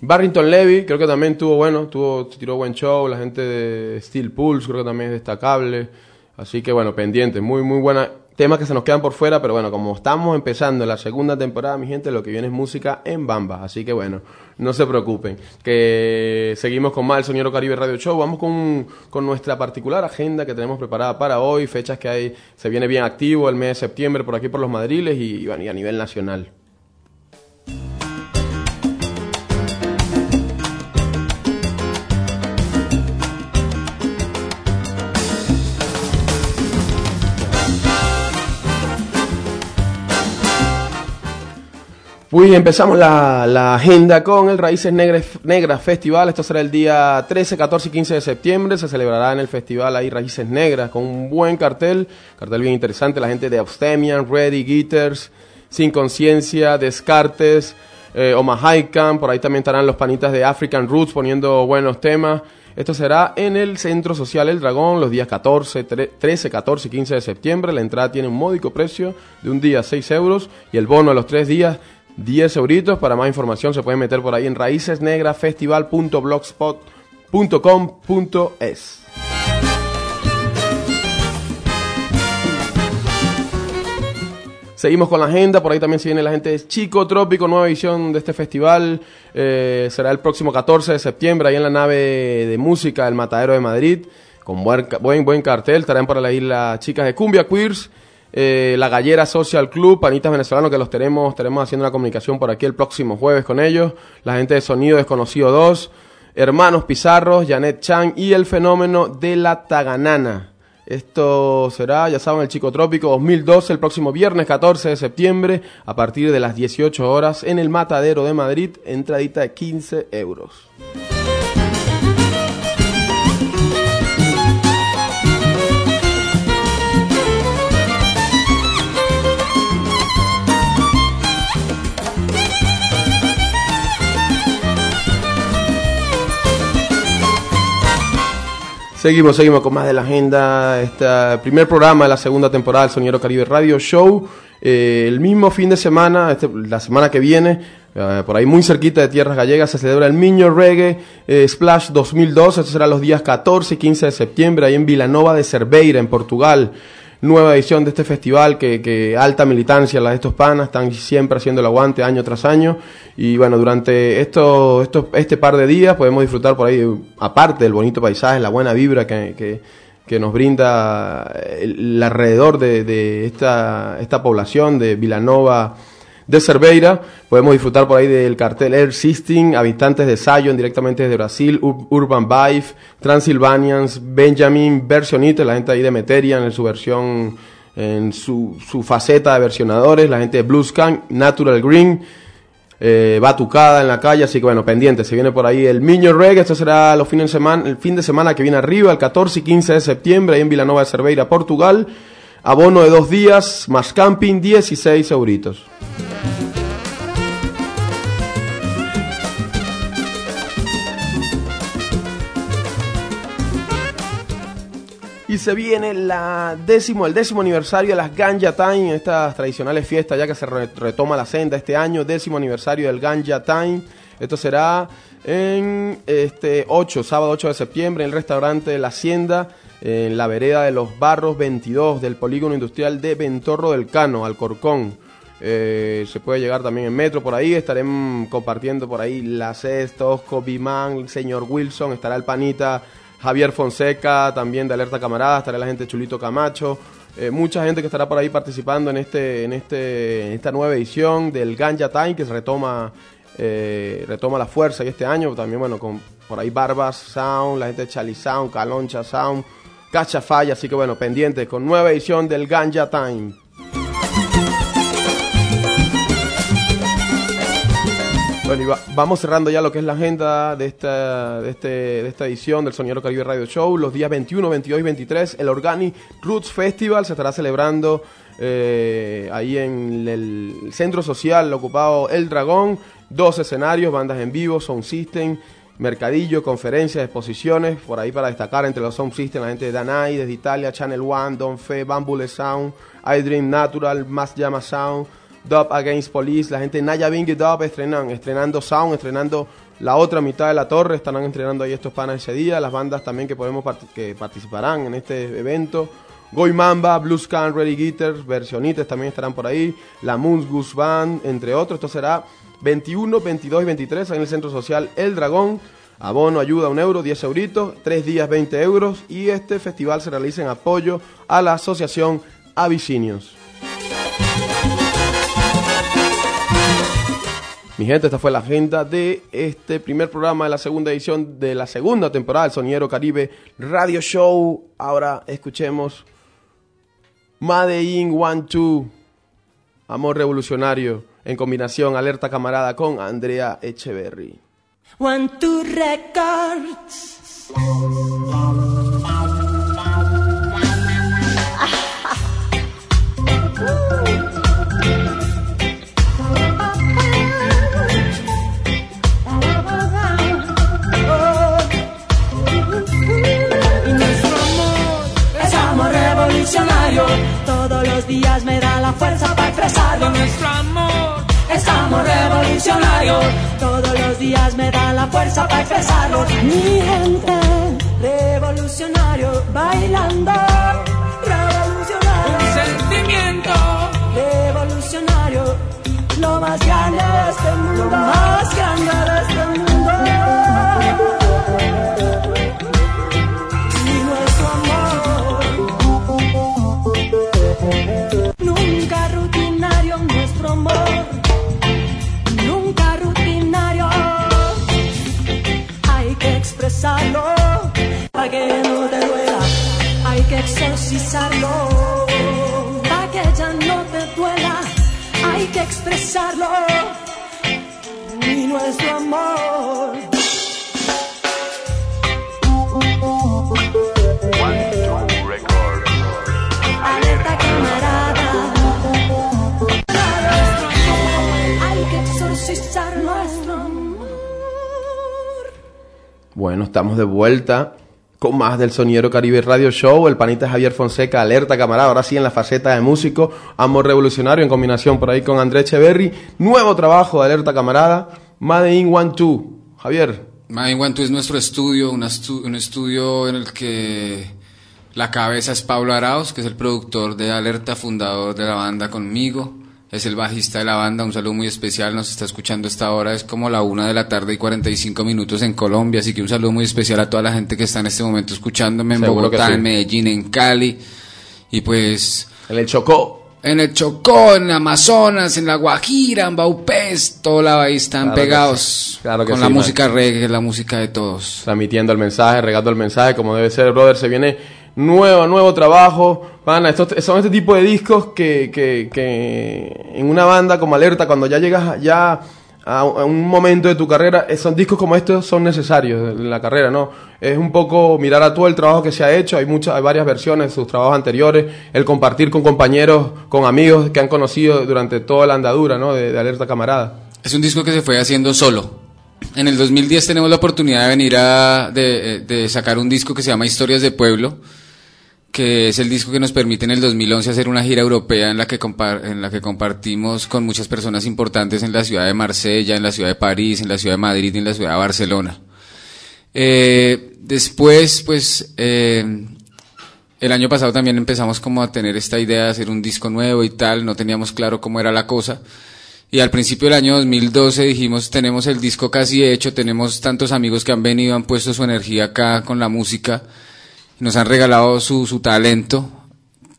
Barrington Levy, creo que también tuvo bueno, tuvo, tiró buen show. La gente de Steel Pulse, creo que también es destacable. Así que bueno, pendiente, muy, muy buena. Temas que se nos quedan por fuera, pero bueno, como estamos empezando la segunda temporada, mi gente, lo que viene es música en bamba. Así que bueno, no se preocupen. Que seguimos con más el Soniero Caribe Radio Show. Vamos con, con nuestra particular agenda que tenemos preparada para hoy. Fechas que hay, se viene bien activo el mes de septiembre por aquí por los Madriles y, y a nivel nacional. Pues empezamos la, agenda con el Raíces Negras, Festival. Esto será el día 13, 14 y 15 de septiembre. Se celebrará en el festival ahí Raíces Negras con un buen cartel. Cartel bien interesante. La gente de Abstemian, Ready, Gitters, Sin Conciencia, Descartes, eh, Omahaikan. Por ahí también estarán los panitas de African Roots poniendo buenos temas. Esto será en el Centro Social El Dragón los días 14, tre- 13, 14 y 15 de septiembre. La entrada tiene un módico precio de un día 6 euros y el bono a los tres días 10 euritos. Para más información se pueden meter por ahí en raícesnegrafestival.blogspot.com.es. Seguimos con la agenda, por ahí también se viene la gente de Chico Trópico, nueva edición de este festival. Eh, será el próximo 14 de septiembre, ahí en la nave de música del Matadero de Madrid, con buen, buen, buen cartel. Estarán por ahí las chicas de Cumbia Queers, eh, la Gallera Social Club, Panitas Venezolanos, que los tenemos, estaremos haciendo una comunicación por aquí el próximo jueves con ellos. La gente de Sonido Desconocido 2, Hermanos Pizarros, Janet Chan y el fenómeno de la Taganana. Esto será, ya saben, el Chico Trópico 2012, el próximo viernes 14 de septiembre, a partir de las 18 horas, en el Matadero de Madrid, entradita de 15 euros. Seguimos, seguimos con más de la agenda. Este primer programa de la segunda temporada del Soniero Caribe Radio Show. Eh, el mismo fin de semana, este- la semana que viene, eh, por ahí muy cerquita de Tierras Gallegas, se celebra el Miño Reggae eh, Splash 2002. Esto será los días 14 y 15 de septiembre, ahí en Vilanova de Cerveira, en Portugal. Nueva edición de este festival que, que alta militancia, la de estos panas, están siempre haciendo el aguante año tras año. Y bueno, durante esto, esto, este par de días podemos disfrutar por ahí, aparte del bonito paisaje, la buena vibra que, que, nos brinda el, el alrededor de, de esta, esta población de Vilanova de Cerveira. Podemos disfrutar por ahí del cartel Air System, habitantes de Zion directamente desde Brasil, Ur- Urban Vibe, Transylvanians, Benjamin, Versionite, la gente ahí de Meterian en su versión, en su, su faceta de versionadores, la gente de Blue Scan, Natural Green, eh, Batucada en la calle, así que bueno, pendiente, se viene por ahí el Miño Reggae, esto será los fines de semana, el fin de semana que viene arriba, el 14 y 15 de septiembre, ahí en Vilanova de Cerveira, Portugal, abono de dos días, más camping, 16 euritos. Y se viene el décimo aniversario de las Ganja Time, estas tradicionales fiestas ya que se re- retoma la senda este año, décimo aniversario del Ganja Time. Esto será en este 8, sábado 8 de septiembre, en el restaurante La Hacienda, en la vereda de los Barros 22 del polígono industrial de Ventorro del Cano, Alcorcón. Eh, se puede llegar también en metro por ahí. Estaremos compartiendo por ahí la Tosco, Biman, el señor Wilson. Estará el panita Javier Fonseca, también de Alerta Camarada. Estará la gente Chulito Camacho. eh, mucha gente que estará por ahí participando en este, en este, en esta nueva edición del Ganja Time que se retoma, eh, retoma la fuerza y este año también bueno con por ahí Barbas Sound, la gente de Chali Sound, Caloncha Sound, Cacha Falla, así que bueno pendientes con nueva edición del Ganja Time. Bueno, y va- vamos cerrando ya lo que es la agenda de esta, de, este, de esta edición del Soniero Caribe Radio Show. Los días 21, 22 y 23, el Organic Roots Festival se estará celebrando eh, ahí en el centro social ocupado El Dragón. Dos escenarios, bandas en vivo, Sound System, mercadillo, conferencias, exposiciones. Por ahí para destacar entre los Sound System, la gente de Danai, desde Italia, Channel One, Don Fe, Bambule Sound, iDream Natural, Más Llama Sound. Dub Against Police, la gente de Naya Bing y Dub estrenan, estrenando Sound, estrenando la otra mitad de la torre, estarán estrenando ahí estos panas ese día, las bandas también que podemos part- que participarán en este evento. Goy Mamba, Blues Can, Ready Guitars, Versionites también estarán por ahí, la Moons Goose Band, entre otros. Esto será 21, 22 y 23 en el Centro Social El Dragón. Abono, ayuda, un euro, 10 euritos, tres días, 20 euros. Y este festival se realiza en apoyo a la Asociación Avicinios. Mi gente, esta fue la agenda de este primer programa de la segunda edición de la segunda temporada del Soniero Caribe Radio Show. Ahora escuchemos Made in One Two, Amor Revolucionario, en combinación Alerta Camarada con Andrea Echeverry. One, two records. Revolucionario. Todos los días me da la fuerza para expresarlo. Mi gente revolucionario bailando. Revolucionario. Un sentimiento. Revolucionario, lo más grande de este mundo, lo más grande de este mundo. Que exorcizarlo para que ya no te duela, hay que expresarlo. Y nuestro amor. Alerta camarada. Hay que exorcizar nuestro amor. Bueno, estamos de vuelta con más del Soniero Caribe Radio Show. El panita Javier Fonseca, alerta camarada. Ahora sí en la faceta de músico, Amor Revolucionario en combinación por ahí con André Echeverry. Nuevo trabajo de alerta camarada, Made in One Two. Javier, Mind One Two es nuestro estudio, un, estu- un estudio en el que la cabeza es Pablo Arauz, que es el productor de Alerta, fundador de la banda conmigo. Es el bajista de la banda, un saludo muy especial, nos está escuchando esta hora, es como la una de la tarde y 45 minutos en Colombia, así que un saludo muy especial a toda la gente que está en este momento escuchándome en Seguro Bogotá, sí. en Medellín, en Cali, y pues en el Chocó. en el Chocó, en Amazonas, en La Guajira, en Baupés, todo lado ahí están Claro pegados sí. Claro con sí, la man. música reggae, la música de todos. transmitiendo el mensaje, regando el mensaje como debe ser, brother. Se viene nuevo, nuevo trabajo. Pana, estos, son este tipo de discos que, que, que en una banda como Alerta, cuando ya llegas ya a, un- momento de tu carrera, eh, son discos como estos son necesarios en la carrera, ¿no? Es un poco mirar a todo el trabajo que se ha hecho, hay muchas, hay varias versiones de sus trabajos anteriores, el compartir con compañeros, con amigos que han conocido durante toda la andadura, ¿no? De, Alerta Camarada. Es un disco que se fue haciendo solo. En el 2010 tenemos la oportunidad de venir a eh, de sacar un disco que se llama Historias de Pueblo, que es el disco que nos permite en el 2011 hacer una gira europea en la que en la que compartimos con muchas personas importantes en la ciudad de Marsella, en la ciudad de París, en la ciudad de Madrid y en la ciudad de Barcelona. Eh, después, pues, eh, el año pasado también empezamos como a tener esta idea de hacer un disco nuevo y tal, no teníamos claro cómo era la cosa. Y al principio del año 2012 dijimos, tenemos el disco casi hecho, tenemos tantos amigos que han venido, han puesto su energía acá con la música, nos han regalado su, su talento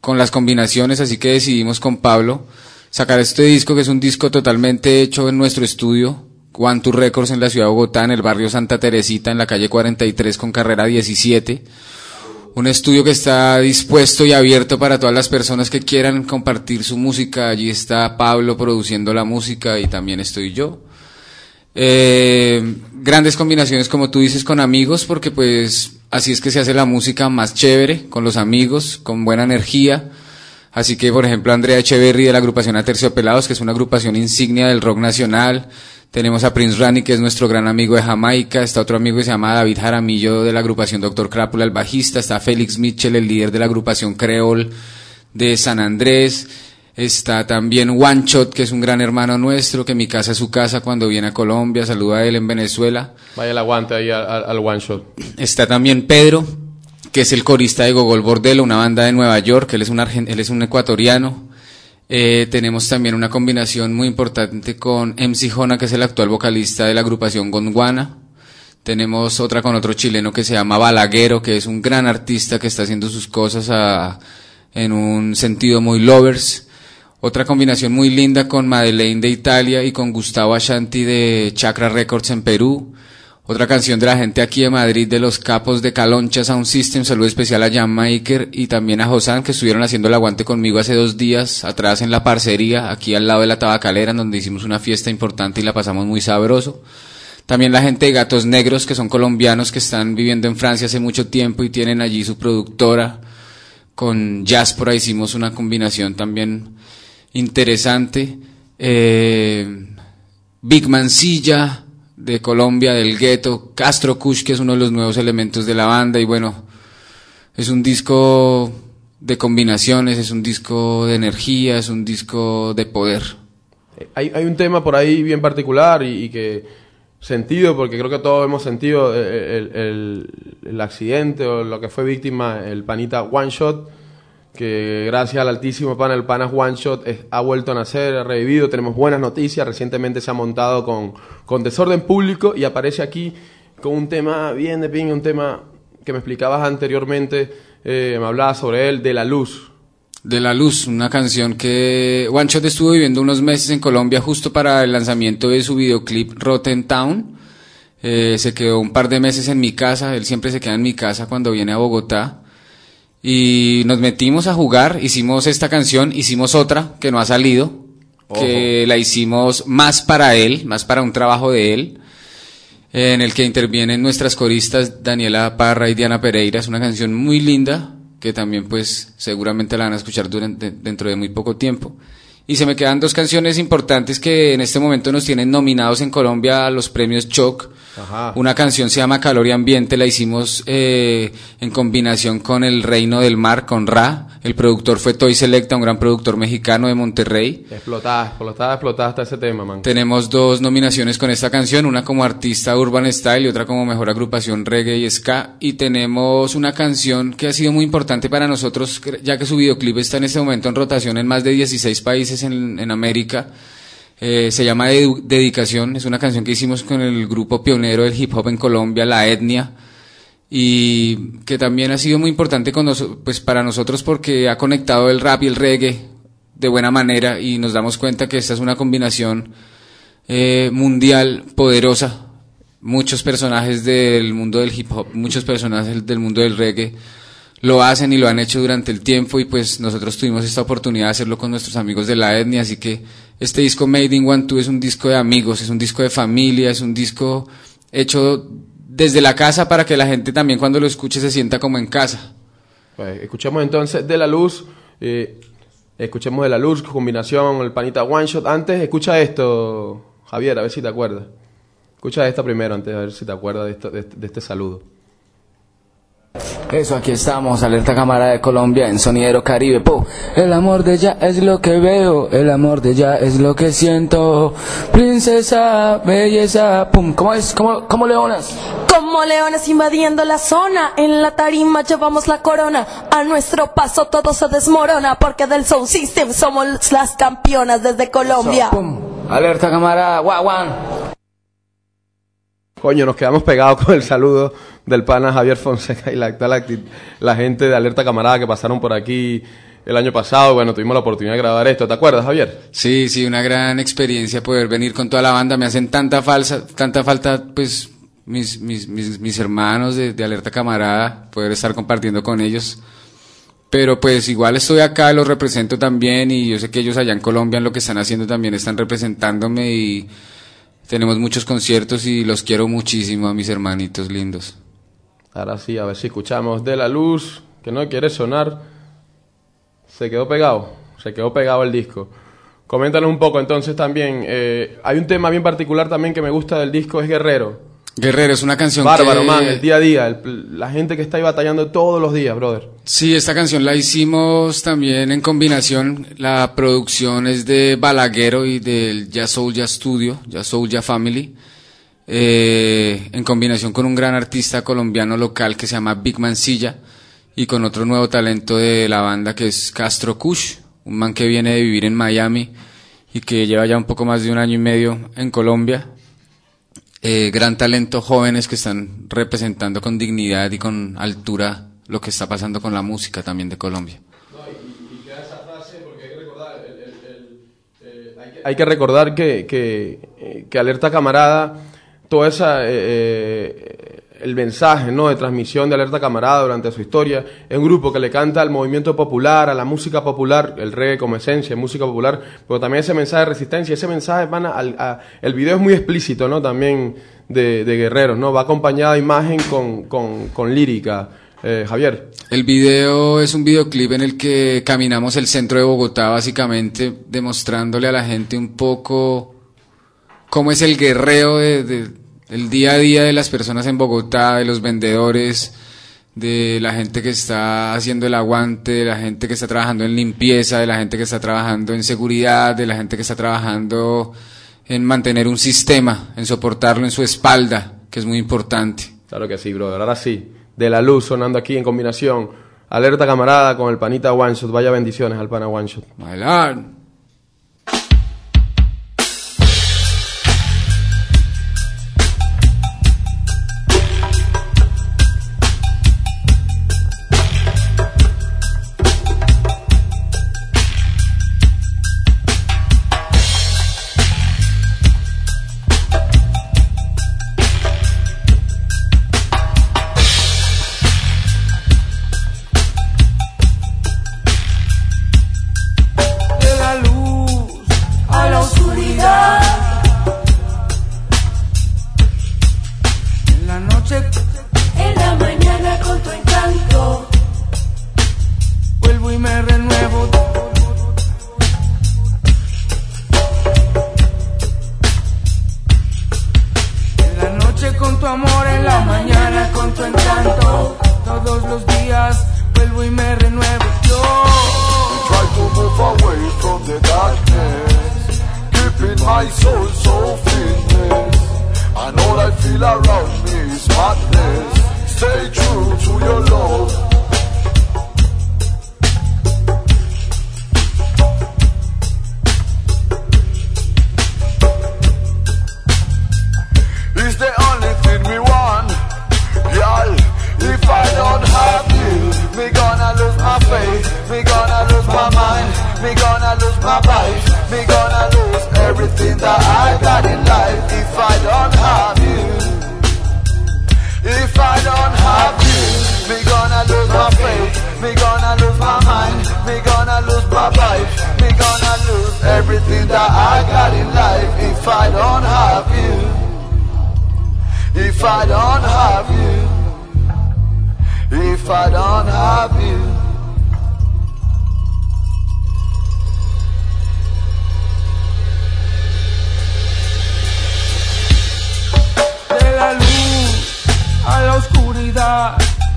con las combinaciones, así que decidimos con Pablo sacar este disco que es un disco totalmente hecho en nuestro estudio, One Two Records en la ciudad de Bogotá, en el barrio Santa Teresita, en la calle 43 con carrera 17 un estudio que está dispuesto y abierto para todas las personas que quieran compartir su música. Allí está Pablo produciendo la música y también estoy yo. Eh, grandes combinaciones, como tú dices, con amigos, porque pues así es que se hace la música más chévere, con los amigos, con buena energía. Así que, por ejemplo, Andrea Echeverry de la agrupación Aterciopelados, que es una agrupación insignia del rock nacional. Tenemos a Prince Rani, que es nuestro gran amigo de Jamaica. Está otro amigo que se llama David Jaramillo de la agrupación Doctor Crápula, el bajista. Está Félix Mitchell, el líder de la agrupación Creol de San Andrés. Está también One Shot, que es un gran hermano nuestro, que mi casa es su casa cuando viene a Colombia. Saluda a él en Venezuela. Vaya el aguante ahí al, al- al one shot. Está también Pedro, que es el corista de Gogol Bordello, una banda de Nueva York. Él es un, argen- él es un ecuatoriano. Eh, tenemos también una combinación muy importante con MC Jona, que es el actual vocalista de la agrupación Gondwana. Tenemos otra con otro chileno que se llama Balaguero, que es un gran artista que está haciendo sus cosas a- en un sentido muy lovers. Otra combinación muy linda con Madeleine de Italia y con Gustavo Ashanti de Chakra Records en Perú. Otra canción de la gente aquí de Madrid, de los capos de Caloncha Sound System. Saludo especial a Jan Maker y también a Josan, que estuvieron haciendo el aguante conmigo hace dos días atrás en la parcería, aquí al lado de la tabacalera, donde hicimos una fiesta importante y la pasamos muy sabroso. También la gente de Gatos Negros, que son colombianos que están viviendo en Francia hace mucho tiempo y tienen allí su productora. Con Jaspora hicimos una combinación también interesante. Eh, Big Mancilla de Colombia, del gueto, Castro Kush, que es uno de los nuevos elementos de la banda, y bueno, es un disco de combinaciones, es un disco de energía, es un disco de poder. Eh, Hay, hay un tema por ahí bien particular y, que sentido, porque creo que todos hemos sentido eh, el- el accidente o lo que fue víctima, el panita One Shot, que gracias al altísimo pana, el pana One Shot ha vuelto a nacer, ha revivido, tenemos buenas noticias, recientemente se ha montado con, con Desorden Público y aparece aquí con un tema bien de ping, un tema que me explicabas anteriormente, eh, me hablabas sobre él, de la luz. De la Luz, una canción que One Shot estuvo viviendo unos meses en Colombia justo para el lanzamiento de su videoclip Rotten Town. Eh, se quedó un par de meses en mi casa, él siempre se queda en mi casa cuando viene a Bogotá. Y nos metimos a jugar, hicimos esta canción, hicimos otra que no ha salido, que la hicimos más para él, más para un trabajo de él, en el que intervienen nuestras coristas Daniela Parra y Diana Pereira. Es una canción muy linda, que también pues seguramente la van a escuchar durante, dentro de muy poco tiempo. Y se me quedan dos canciones importantes que en este momento nos tienen nominados en Colombia a los premios Choc. Ajá. Una canción se llama Calor y Ambiente, la hicimos eh, en combinación con El Reino del Mar, con Ra. El productor fue Toy Selecta, un gran productor mexicano de Monterrey. Explotada, explotada, explotada hasta ese tema, man. Tenemos dos nominaciones con esta canción, una como artista urban style y otra como mejor agrupación reggae y ska. Y tenemos una canción que ha sido muy importante para nosotros, ya que su videoclip está en este momento en rotación en más de 16 países en, en América. Eh, se llama Dedicación, es una canción que hicimos con el grupo pionero del hip hop en Colombia, La Etnia y que también ha sido muy importante con pues para nosotros porque ha conectado el rap y el reggae de buena manera y nos damos cuenta que esta es una combinación eh, mundial poderosa. Muchos personajes del mundo del hip hop, muchos personajes del mundo del reggae lo hacen y lo han hecho durante el tiempo y pues nosotros tuvimos esta oportunidad de hacerlo con nuestros amigos de la etnia, así que este disco Made in One Two es un disco de amigos, es un disco de familia, es un disco hecho desde la casa para que la gente también cuando lo escuche se sienta como en casa. Pues, escuchemos entonces de la luz. eh, escuchemos de la luz, combinación, el panita one shot. Antes, escucha esto, Javier, a ver si te acuerdas. Escucha esta primero, antes, a ver si te acuerdas de, esto- de este saludo. Eso, aquí estamos, alerta cámara de Colombia en Sonidero Caribe. Po. El amor de ella es lo que veo, el amor de ella es lo que siento. Princesa, belleza, pum. ¿Cómo es? ¿Cómo, cómo leonas? Como leones invadiendo la zona, en la tarima llevamos la corona. A nuestro paso todo se desmorona, porque del Soul System somos las campeonas desde Colombia. Pum. Alerta cámara, guau, guau. Coño, nos quedamos pegados con el saludo del pana Javier Fonseca y la gente de Alerta Camarada que pasaron por aquí el año pasado. Bueno, tuvimos la oportunidad de grabar esto. ¿Te acuerdas, Javier? Sí, sí, una gran experiencia poder venir con toda la banda. Me hacen tanta falsa, tanta falta, pues, mis, mis, mis, mis hermanos de, de Alerta Camarada, poder estar compartiendo con ellos. Pero pues igual estoy acá, los represento también y yo sé que ellos allá en Colombia en lo que están haciendo también están representándome y tenemos muchos conciertos y los quiero muchísimo a mis hermanitos lindos. Ahora sí, a ver si escuchamos de la luz, que no quiere sonar. Se quedó pegado, se quedó pegado el disco. Coméntanos un poco entonces también. eh, hay un tema bien particular también que me gusta del disco, es Guerrero. Guerrero es una canción Bárbaro, que... man, el día a día, el- la gente que está ahí batallando todos los días, brother. Sí, esta canción la hicimos también en combinación. La producción es de Balaguero y del Ya Soul Ya Studio, Ya Soul Ya Family, eh, en combinación con un gran artista colombiano local que se llama Big Mancilla y con otro nuevo talento de la banda que es Castro Kush, un man que viene de vivir en Miami y que lleva ya un poco más de un año y medio en Colombia. Eh, gran talento, jóvenes que están representando con dignidad y con altura lo que está pasando con la música también de Colombia. Hay que recordar que, que, eh, que Alerta Camarada, toda esa, eh, eh, el mensaje ¿no? de transmisión de Alerta Camarada durante su historia, es un grupo que le canta al movimiento popular, a la música popular, el reggae como esencia, música popular, pero también ese mensaje de resistencia, ese mensaje, van a, a- el video es muy explícito, ¿no? También de, guerreros, ¿no? Va acompañada de imagen con, con, con lírica. Eh, Javier. El video es un videoclip en el que caminamos el centro de Bogotá, básicamente demostrándole a la gente un poco cómo es el guerreo de, de- el día a día de las personas en Bogotá, de los vendedores, de la gente que está haciendo el aguante, de la gente que está trabajando en limpieza, de la gente que está trabajando en seguridad, de la gente que está trabajando en mantener un sistema, en soportarlo en su espalda, que es muy importante. Claro que sí, brother. Ahora sí, de la luz sonando aquí en combinación. Alerta camarada con el panita One Shot. Vaya bendiciones al pana One Shot. Bailar.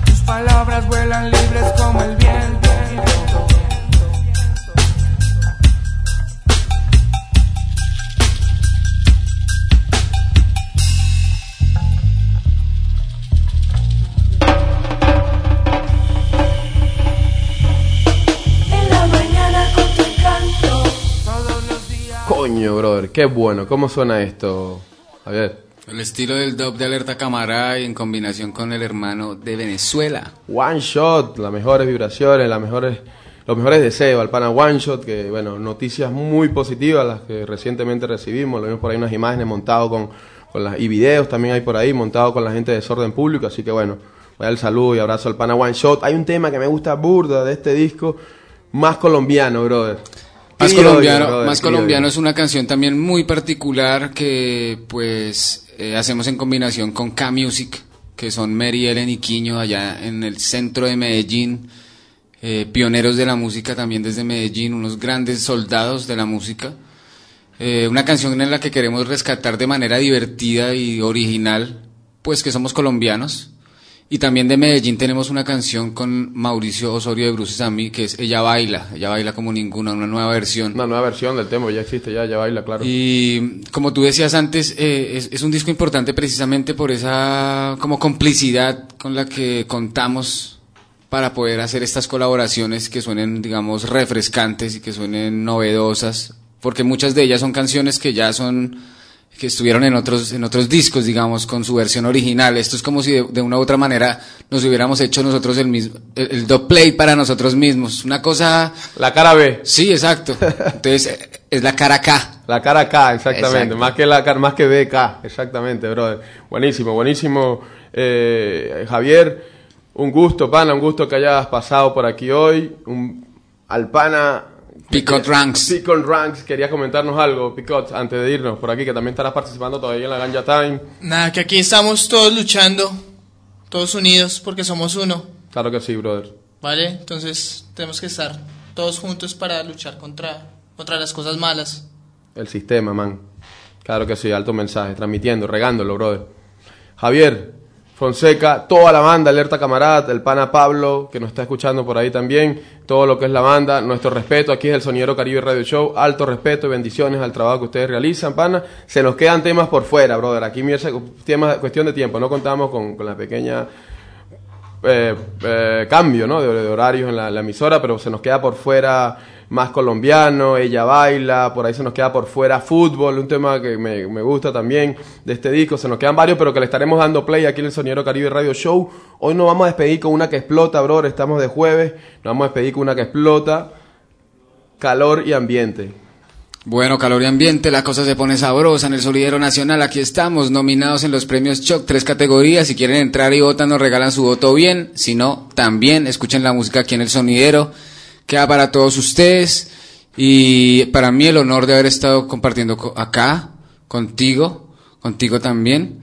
Tus palabras vuelan libres como el viento. en la mañana con tu encanto. Todos los días. Coño, brother, qué bueno. ¿Cómo suena esto, Javier? El estilo del dub de Alerta Camarada y en combinación con el hermano de Venezuela. One Shot, las mejores vibraciones, las mejores, los mejores deseos al pana One Shot, que bueno, noticias muy positivas las que recientemente recibimos, lo vimos por ahí unas imágenes montadas con, con las, y videos también hay por ahí montados con la gente de Desorden Público, así que bueno, voy el saludo y abrazo al pana One Shot. Hay un tema que me gusta burda de este disco, más colombiano, brother. Más colombiano, brother, más colombiano es una canción también muy particular que pues eh, hacemos en combinación con K-Music, que son Mary Ellen y Quiño allá en el centro de Medellín, eh, pioneros de la música también desde Medellín, unos grandes soldados de la música. Eh, una canción en la que queremos rescatar de manera divertida y original, pues que somos colombianos. Y también de Medellín tenemos una canción con Mauricio Osorio de Bruces a mí, que es Ella Baila. Ella Baila como ninguna, una nueva versión. Una nueva versión del tema, ya existe, ya, ya baila, claro. Y como tú decías antes, eh, es, es un disco importante precisamente por esa como complicidad con la que contamos para poder hacer estas colaboraciones que suenen, digamos, refrescantes y que suenen novedosas, porque muchas de ellas son canciones que ya son que estuvieron en otros en otros discos, digamos, con su versión original. Esto es como si de, de una u otra manera nos hubiéramos hecho nosotros el mismo el, el dub play para nosotros mismos, una cosa La cara B. Sí, exacto. Entonces, es la cara K. La cara K, exactamente. Exacto. Más que la cara, más que BK, exactamente, brother. Buenísimo, buenísimo. Eh, Javier, un gusto, pana, un gusto que hayas pasado por aquí hoy. Un, al pana. Picot Ranks. Picot Ranks, querías comentarnos algo, Picot, antes de irnos por aquí, que también estarás participando todavía en la Ganja Time. Nada, que aquí estamos todos luchando, todos unidos, porque somos uno, Claro que sí, brother. ¿vale? Entonces tenemos que estar todos juntos para luchar contra, contra las cosas malas. El sistema, man. Claro que sí, alto mensaje, transmitiendo, regándolo, brother. Javier, Fonseca, toda la banda, Alerta Camarada, el pana Pablo, que nos está escuchando por ahí también, todo lo que es la banda, nuestro respeto, aquí es el Sonidero Caribe Radio Show, alto respeto y bendiciones al trabajo que ustedes realizan, pana. Se nos quedan temas por fuera, brother, aquí mierda, tema, cuestión de tiempo, no contamos con, con la pequeña eh, eh, cambio ¿no? de, horarios en la emisora, pero se nos queda por fuera más colombiano, ella baila, por ahí se nos queda por fuera fútbol, un tema que me, me gusta también de este disco, se nos quedan varios, pero que le estaremos dando play aquí en el Soniero Caribe Radio Show. Hoy nos vamos a despedir con una que explota, bro, estamos de jueves, nos vamos a despedir con una que explota, calor y ambiente. Bueno, calor y ambiente, la cosa se pone sabrosa en el Solidero Nacional. Aquí estamos, nominados en los premios Choc, tres categorías. Si quieren entrar y votan, nos regalan su voto bien. Si no, también escuchen la música aquí en el Sonidero. Queda para todos ustedes. Y para mí el honor de haber estado compartiendo co- acá, contigo, contigo también.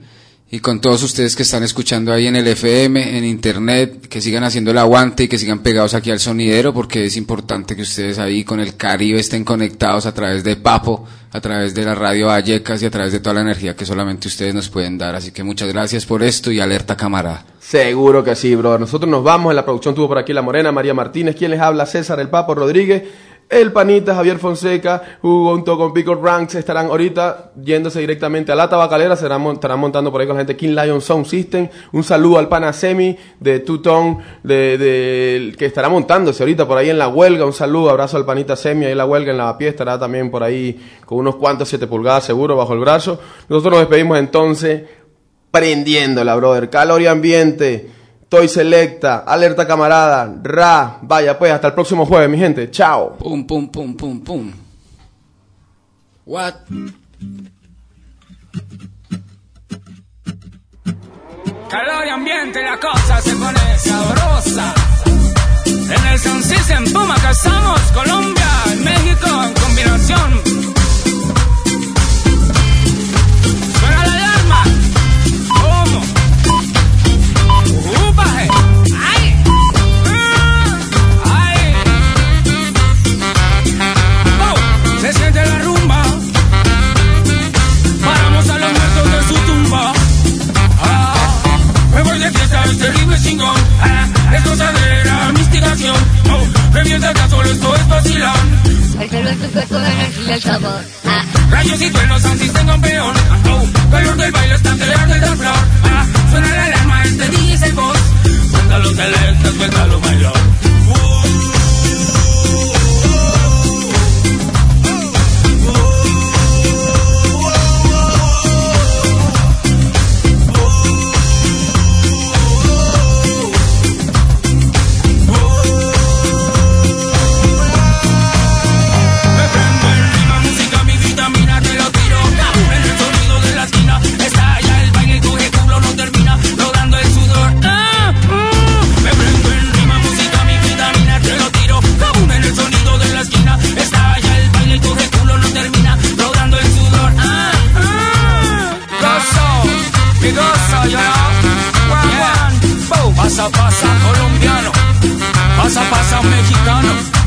Y con todos ustedes que están escuchando ahí en el FM, en internet, que sigan haciendo el aguante y que sigan pegados aquí al sonidero, porque es importante que ustedes ahí con el Caribe estén conectados a través de Papo, a través de la radio Vallecas y a través de toda la energía que solamente ustedes nos pueden dar. Así que muchas gracias por esto y alerta cámara. Seguro que sí, bro. Nosotros nos vamos. En la producción tuvo por aquí la Morena, María Martínez. ¿Quién les habla? César El Papo Rodríguez. El Panita, Javier Fonseca, junto con Pico Ranks estarán ahorita yéndose directamente a la tabacalera. Serán, estarán montando por ahí con la gente King Lion Sound System. Un saludo al pana Semi de Tutón, de, de- que estará montándose ahorita por ahí en la huelga. Un saludo, abrazo al Panita Semi ahí en la huelga, en la pie. Estará también por ahí con unos cuantos 7 pulgadas seguro bajo el brazo. Nosotros nos despedimos entonces prendiéndola, brother. Calor y ambiente. Toy Selecta, Alerta Camarada, Ra. Vaya, pues, hasta el próximo jueves, mi gente. Chao. Pum, pum, pum, pum, pum. What? Calor y ambiente, la cosa se pone sabrosa. En el Sound System, Puma, acá estamos, Colombia y México en combinación. Que mientras que solo esto es vacilón. El cielo es tu cuerpo de energía y el sabor. Ah, Rayos y truenos, asisten campeón. Oh, calor del baile, está creando el flor. Ah, suena la alarma, este DJ es el boss. Suéltalo, selecta, suéltalo, bailón. Pasa, colombiano. Pasa, pasa, mexicano.